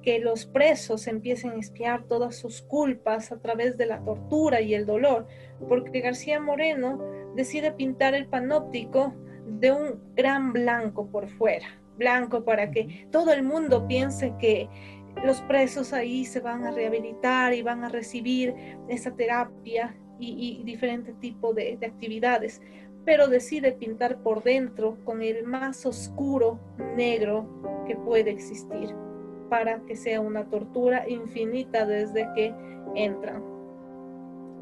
que los presos empiecen a espiar todas sus culpas a través de la tortura y el dolor, porque García Moreno decide pintar el panóptico de un gran blanco por fuera, blanco para que todo el mundo piense que los presos ahí se van a rehabilitar y van a recibir esa terapia y, diferente tipo de actividades pero decide pintar por dentro con el más oscuro negro que puede existir, para que sea una tortura infinita desde que entran.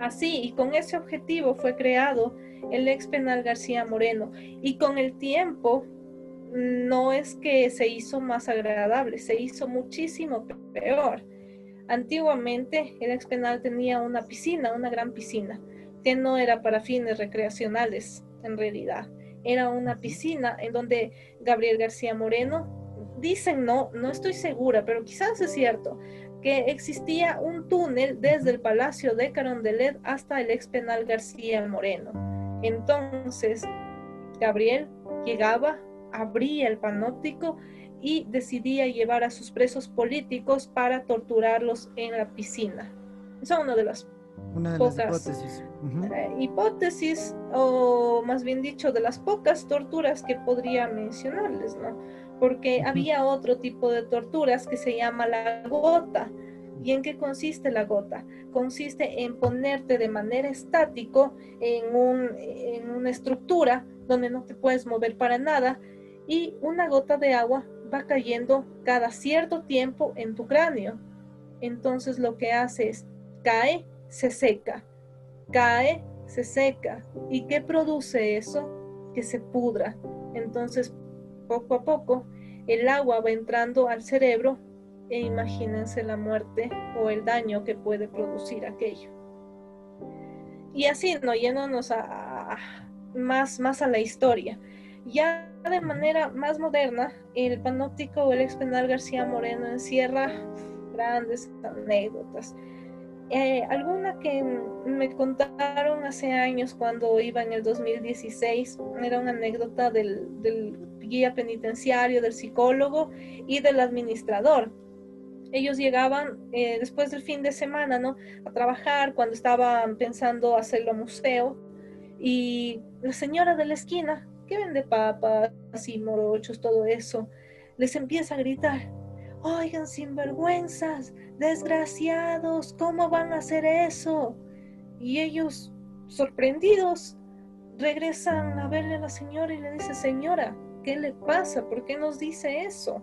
Así, y con ese objetivo fue creado el ex penal García Moreno, y con el tiempo no es que se hizo más agradable, se hizo muchísimo peor. Antiguamente el ex penal tenía una piscina, una gran piscina, que no era para fines recreacionales, en realidad. Era una piscina en donde Gabriel García Moreno, dicen no, no estoy segura, pero quizás es cierto, que existía un túnel desde el Palacio de Carondelet hasta el ex penal García Moreno. Entonces, Gabriel llegaba, abría el panóptico y decidía llevar a sus presos políticos para torturarlos en la piscina. Esa es una de las una de las hipótesis. Eh, hipótesis, o más bien dicho, de las pocas torturas que podría mencionarles, ¿no? Porque había otro tipo de torturas que se llama la gota, ¿Y en qué consiste la gota? Consiste en ponerte de manera estático en, un, en una estructura donde no te puedes mover para nada y una gota de agua va cayendo cada cierto tiempo en tu cráneo. Entonces lo que hace es cae, se seca, cae, se seca. ¿Y qué produce eso? Que se pudra. Entonces, poco a poco, el agua va entrando al cerebro e imagínense la muerte o el daño que puede producir aquello. Y así, no yéndonos a, más, más a la historia. Ya de manera más moderna, el panóptico o el ex penal García Moreno encierra grandes anécdotas. Eh, alguna que me contaron hace años cuando iba en el 2016 era una anécdota del, guía penitenciario, del psicólogo y del administrador. Ellos llegaban eh, después del fin de semana, ¿no? A trabajar cuando estaban pensando hacerlo museo y la señora de la esquina que vende papas y morochos, todo eso, les empieza a gritar, oigan, sinvergüenzas, desgraciados, ¿cómo van a hacer eso? Y ellos, sorprendidos, regresan a verle a la señora y le dice, señora, ¿qué le pasa? ¿Por qué nos dice eso?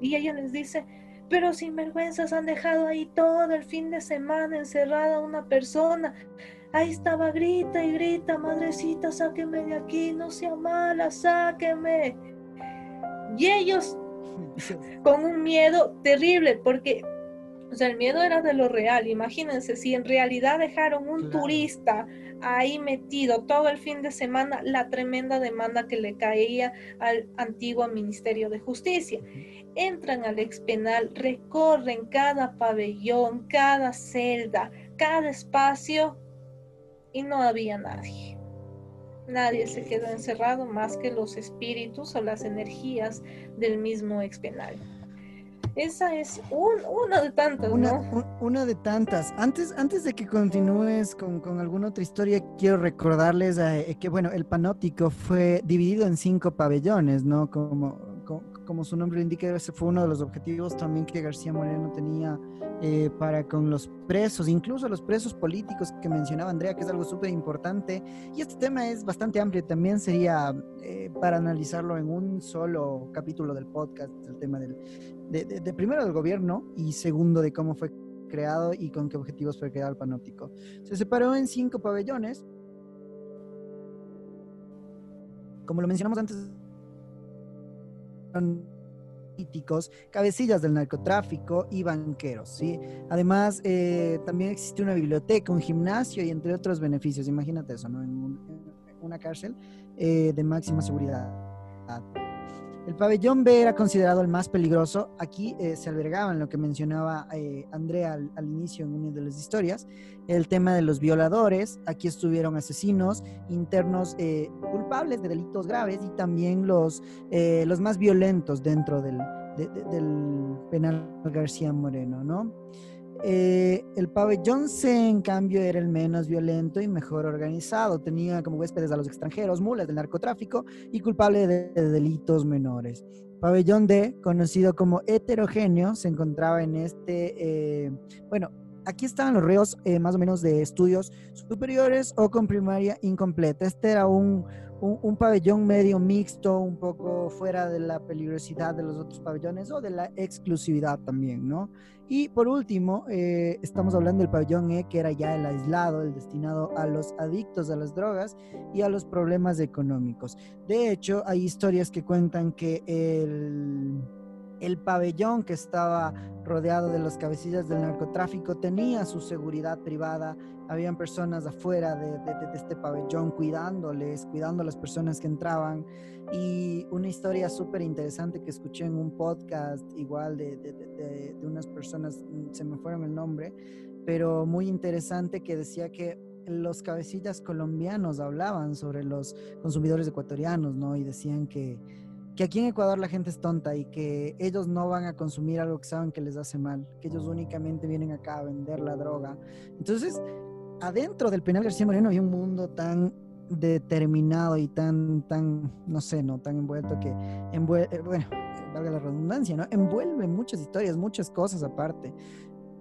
Y ella les dice, pero sinvergüenzas han dejado ahí todo el fin de semana encerrada una persona. Ahí estaba, grita y grita, madrecita, sáqueme de aquí, no sea mala, sáqueme. Y ellos con un miedo terrible, porque o sea, el miedo era de lo real. Imagínense, si en realidad dejaron un turista ahí metido todo el fin de semana, la tremenda demanda que le caía al antiguo Ministerio de Justicia. Entran al ex penal, recorren cada pabellón, cada celda, cada espacio y no había nadie. Nadie se quedó encerrado más que los espíritus o las energías del mismo ex penal. Esa es una de tantas, una, de tantas. Antes, antes de que continúes con, alguna otra historia, quiero recordarles eh, que, bueno, el panóptico fue dividido en cinco pabellones, ¿no? Como, como su nombre indica, ese fue uno de los objetivos también que García Moreno tenía eh, para con los presos, incluso los presos políticos que mencionaba Andrea, que es algo súper importante. Y este tema es bastante amplio, también sería eh, para analizarlo en un solo capítulo del podcast, el tema del, de, primero del gobierno y segundo de cómo fue creado y con qué objetivos fue creado el panóptico. Se separó en cinco pabellones. Como lo mencionamos antes, políticos, cabecillas del narcotráfico y banqueros. ¿sí? Además, eh, también existe una biblioteca, un gimnasio y entre otros beneficios. Imagínate eso, ¿no? En, una cárcel eh, de máxima seguridad. El pabellón B era considerado el más peligroso. Aquí eh, se albergaban lo que mencionaba eh, Andrea al, inicio en una de las historias, el tema de los violadores. Aquí estuvieron asesinos, internos eh, culpables de delitos graves y también los, los más violentos dentro del, del penal García Moreno, ¿no? Eh, el pabellón C, en cambio, era el menos violento y mejor organizado. Tenía como huéspedes a los extranjeros, mulas del narcotráfico y culpable de, delitos menores. Pabellón D, conocido como heterogéneo, se encontraba en este, eh, bueno, aquí estaban los reos eh, más o menos de estudios superiores o con primaria incompleta. Este era un, un, pabellón medio mixto, un poco fuera de la peligrosidad de los otros pabellones o de la exclusividad también, ¿no? Y por último, eh, estamos hablando del pabellón E, que era ya el aislado, el destinado a los adictos a las drogas y a los problemas económicos. De hecho, hay historias que cuentan que el el pabellón que estaba rodeado de las cabecillas del narcotráfico tenía su seguridad privada, habían personas afuera de, este pabellón cuidándoles, cuidando a las personas que entraban. Y una historia súper interesante que escuché en un podcast igual de, de unas personas, se me fueron el nombre, pero muy interesante que decía que los cabecillas colombianos hablaban sobre los consumidores ecuatorianos, ¿no? Y decían que que aquí en Ecuador la gente es tonta y que ellos no van a consumir algo que saben que les hace mal, que ellos únicamente vienen acá a vender la droga. Entonces, adentro del penal García Moreno hay un mundo tan determinado y tan, tan, no sé, no tan envuelto que eh, bueno, valga la redundancia, ¿no? Envuelve muchas historias, muchas cosas aparte.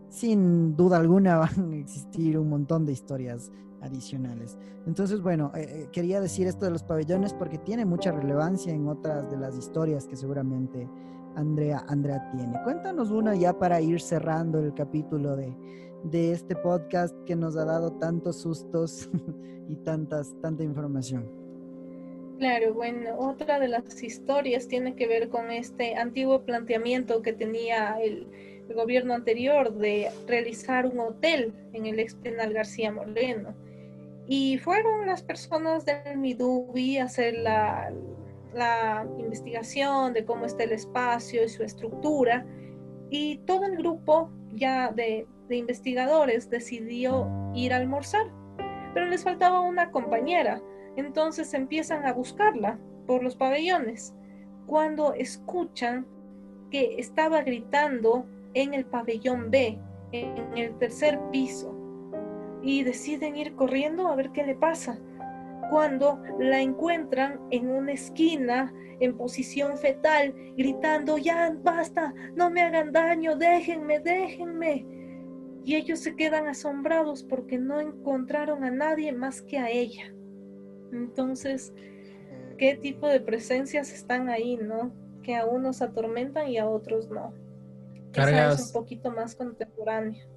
sin duda alguna van a existir un montón de historias adicionales. Entonces, bueno, eh, eh, quería decir esto de los pabellones porque tiene mucha relevancia en otras de las historias que seguramente Andrea, Andrea tiene. Cuéntanos una ya para ir cerrando el capítulo de, de este podcast que nos ha dado tantos sustos y tantas, tanta información. Claro, bueno, otra de las historias tiene que ver con este antiguo planteamiento que tenía el, gobierno anterior de realizar un hotel en el ex penal García Moreno. Y fueron las personas del Midubi a hacer la, la investigación de cómo está el espacio y su estructura. Y todo el grupo ya de, de investigadores decidió ir a almorzar, pero les faltaba una compañera. Entonces empiezan a buscarla por los pabellones. Cuando escuchan que estaba gritando en el pabellón B, en el tercer piso, y deciden ir corriendo a ver qué le pasa. Cuando la encuentran en una esquina, en posición fetal, gritando, ya basta, no me hagan daño, déjenme, déjenme. Y ellos se quedan asombrados porque no encontraron a nadie más que a ella. Entonces, ¿qué tipo de presencias están ahí, no? Que a unos atormentan y a otros no. Cargas... es un poquito más contemporánea.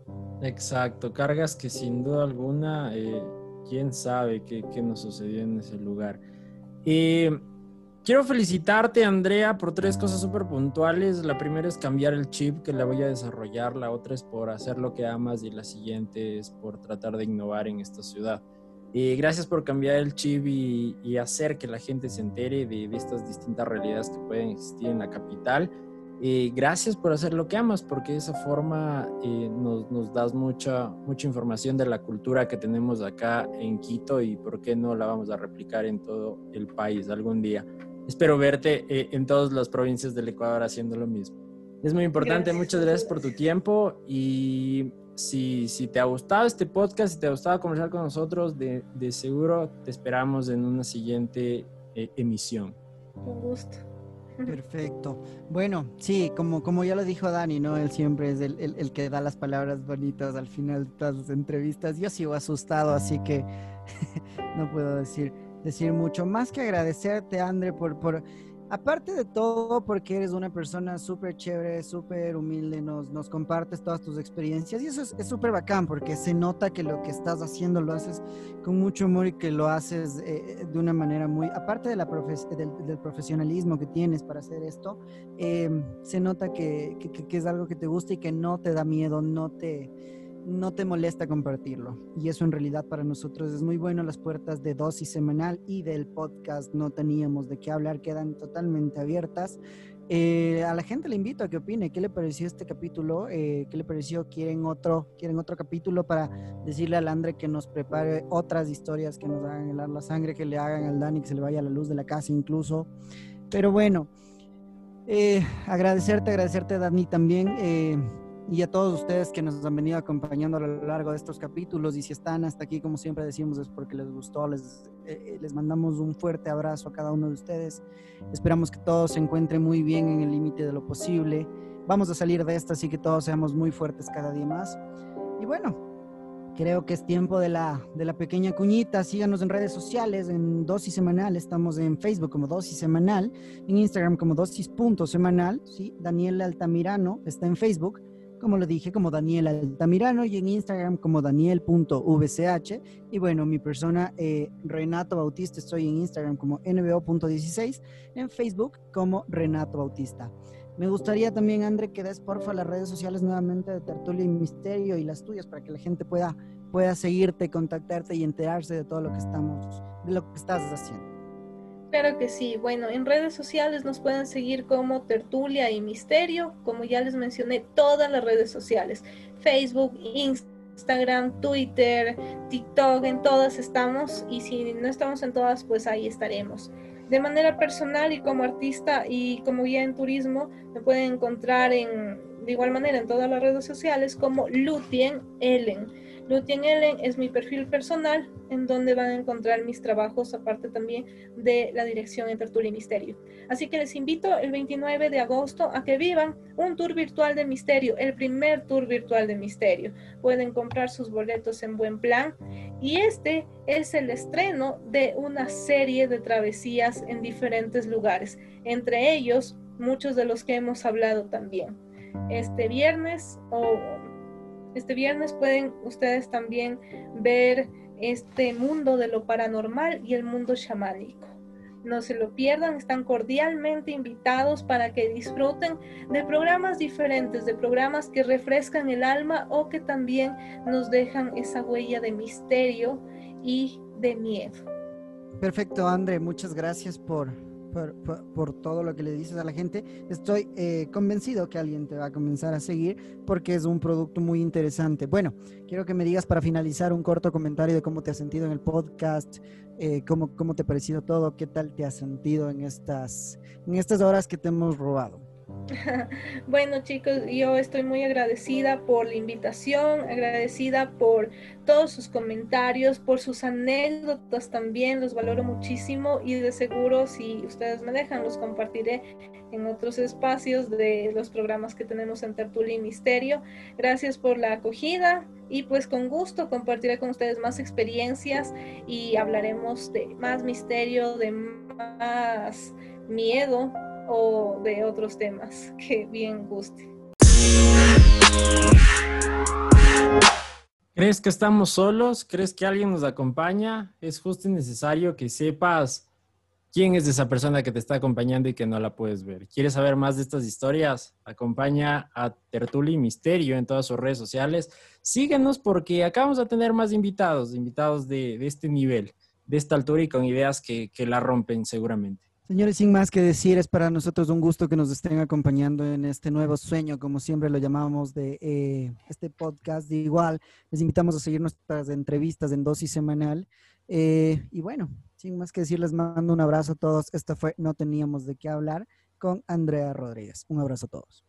Exacto, cargas que sin duda alguna, eh, quién sabe qué, qué, nos sucedió en ese lugar. Eh, quiero felicitarte, Andrea, por tres cosas súper puntuales. La primera es cambiar el chip, que la voy a desarrollar. La otra es por hacer lo que amas y la siguiente es por tratar de innovar en esta ciudad. Eh, gracias por cambiar el chip y, y, hacer que la gente se entere de, de estas distintas realidades que pueden existir en la capital. Eh, gracias por hacer lo que amas, porque de esa forma eh, nos, nos, das mucha, mucha información de la cultura que tenemos acá en Quito y por qué no la vamos a replicar en todo el país algún día. Espero verte eh, en todas las provincias del Ecuador haciendo lo mismo. Es muy importante, gracias. muchas gracias por tu tiempo y si, si, te ha gustado este podcast, si te ha gustado conversar con nosotros, de, de seguro te esperamos en una siguiente emisión. Un gusto. Perfecto. Bueno, sí, como, como ya lo dijo Dani, ¿no? Él siempre es el, el, el, que da las palabras bonitas al final de todas las entrevistas. Yo sigo asustado, así que no puedo decir, decir mucho. Más que agradecerte, André, por, por aparte de todo, porque eres una persona súper chévere, súper humilde, nos, nos compartes todas tus experiencias y eso es súper bacán porque se nota que lo que estás haciendo lo haces con mucho humor y que lo haces eh, de una manera muy, aparte de la profes del, profesionalismo que tienes para hacer esto, eh, se nota que, que, que es algo que te gusta y que no te da miedo, no te no te molesta compartirlo. Y eso en realidad para nosotros es muy bueno. Las puertas de dosis semanal y del podcast no teníamos de qué hablar, quedan totalmente abiertas. Eh, a la gente le invito a que opine qué le pareció este capítulo, eh, qué le pareció, quieren otro, quieren otro capítulo para decirle al Andre que nos prepare otras historias que nos hagan helar la sangre, que le hagan al Dani que se le vaya la luz de la casa incluso. Pero bueno, eh, agradecerte, agradecerte Dani también eh, y a todos ustedes que nos han venido acompañando a lo largo de estos capítulos y si están hasta aquí, como siempre decimos, es porque les gustó, les, eh, les mandamos un fuerte abrazo a cada uno de ustedes. Esperamos que todos se encuentren muy bien en el límite de lo posible. Vamos a salir de esta, así que todos seamos muy fuertes cada día más. Y bueno, creo que es tiempo de la, de la pequeña cuñita. Síganos en redes sociales, en Dosis Semanal. Estamos en Facebook como Dosis Semanal, en Instagram como Dosis.semanal. ¿sí? Daniel Altamirano está en Facebook como lo dije, como Daniel Altamirano y en Instagram como daniel.vch. Y bueno, mi persona, eh, Renato Bautista, estoy en Instagram como nbo.16, en Facebook como Renato Bautista. Me gustaría también, André, que des porfa las redes sociales nuevamente de Tertulia y Misterio y las tuyas para que la gente pueda, pueda seguirte, contactarte y enterarse de todo lo que estamos, de lo que estás haciendo. Claro que sí. Bueno, en redes sociales nos pueden seguir como Tertulia y Misterio, como ya les mencioné, todas las redes sociales, Facebook, Instagram, Twitter, TikTok, en todas estamos y si no estamos en todas, pues ahí estaremos. De manera personal y como artista y como guía en turismo, me pueden encontrar en de igual manera en todas las redes sociales como Lutien Ellen. Lutien Ellen es mi perfil personal en donde van a encontrar mis trabajos, aparte también de la dirección en Tertulia y Misterio. Así que les invito el 29 de agosto a que vivan un tour virtual de misterio, el primer tour virtual de misterio. Pueden comprar sus boletos en buen plan y este es el estreno de una serie de travesías en diferentes lugares, entre ellos muchos de los que hemos hablado también. Este viernes o este viernes pueden ustedes también ver este mundo de lo paranormal y el mundo chamánico. No se lo pierdan, están cordialmente invitados para que disfruten de programas diferentes, de programas que refrescan el alma o que también nos dejan esa huella de misterio y de miedo. Perfecto, André, muchas gracias por, por, todo lo que le dices a la gente. Estoy eh, convencido que alguien te va a comenzar a seguir porque es un producto muy interesante. Bueno, quiero que me digas para finalizar un corto comentario de cómo te has sentido en el podcast, eh, cómo, cómo te ha parecido todo, qué tal te has sentido en estas, en estas horas que te hemos robado. Bueno chicos, yo estoy muy agradecida por la invitación, agradecida por todos sus comentarios, por sus anécdotas también, los valoro muchísimo y de seguro si ustedes me dejan los compartiré en otros espacios de los programas que tenemos en Tertulia y Misterio. Gracias por la acogida y pues con gusto compartiré con ustedes más experiencias y hablaremos de más misterio, de más miedo o de otros temas que bien guste. ¿Crees que estamos solos? ¿Crees que alguien nos acompaña? Es justo y necesario que sepas quién es esa persona que te está acompañando y que no la puedes ver. ¿Quieres saber más de estas historias? Acompaña a Tertuli Misterio en todas sus redes sociales. Síguenos porque acabamos de tener más invitados, invitados de, este nivel, de esta altura y con ideas que la rompen seguramente. Señores, sin más que decir, es para nosotros un gusto que nos estén acompañando en este nuevo sueño, como siempre lo llamamos, de eh, este podcast. De igual, les invitamos a seguir nuestras entrevistas en dosis semanal. Eh, y bueno, sin más que decir, les mando un abrazo a todos. Esta fue No Teníamos de qué hablar con Andrea Rodríguez. Un abrazo a todos.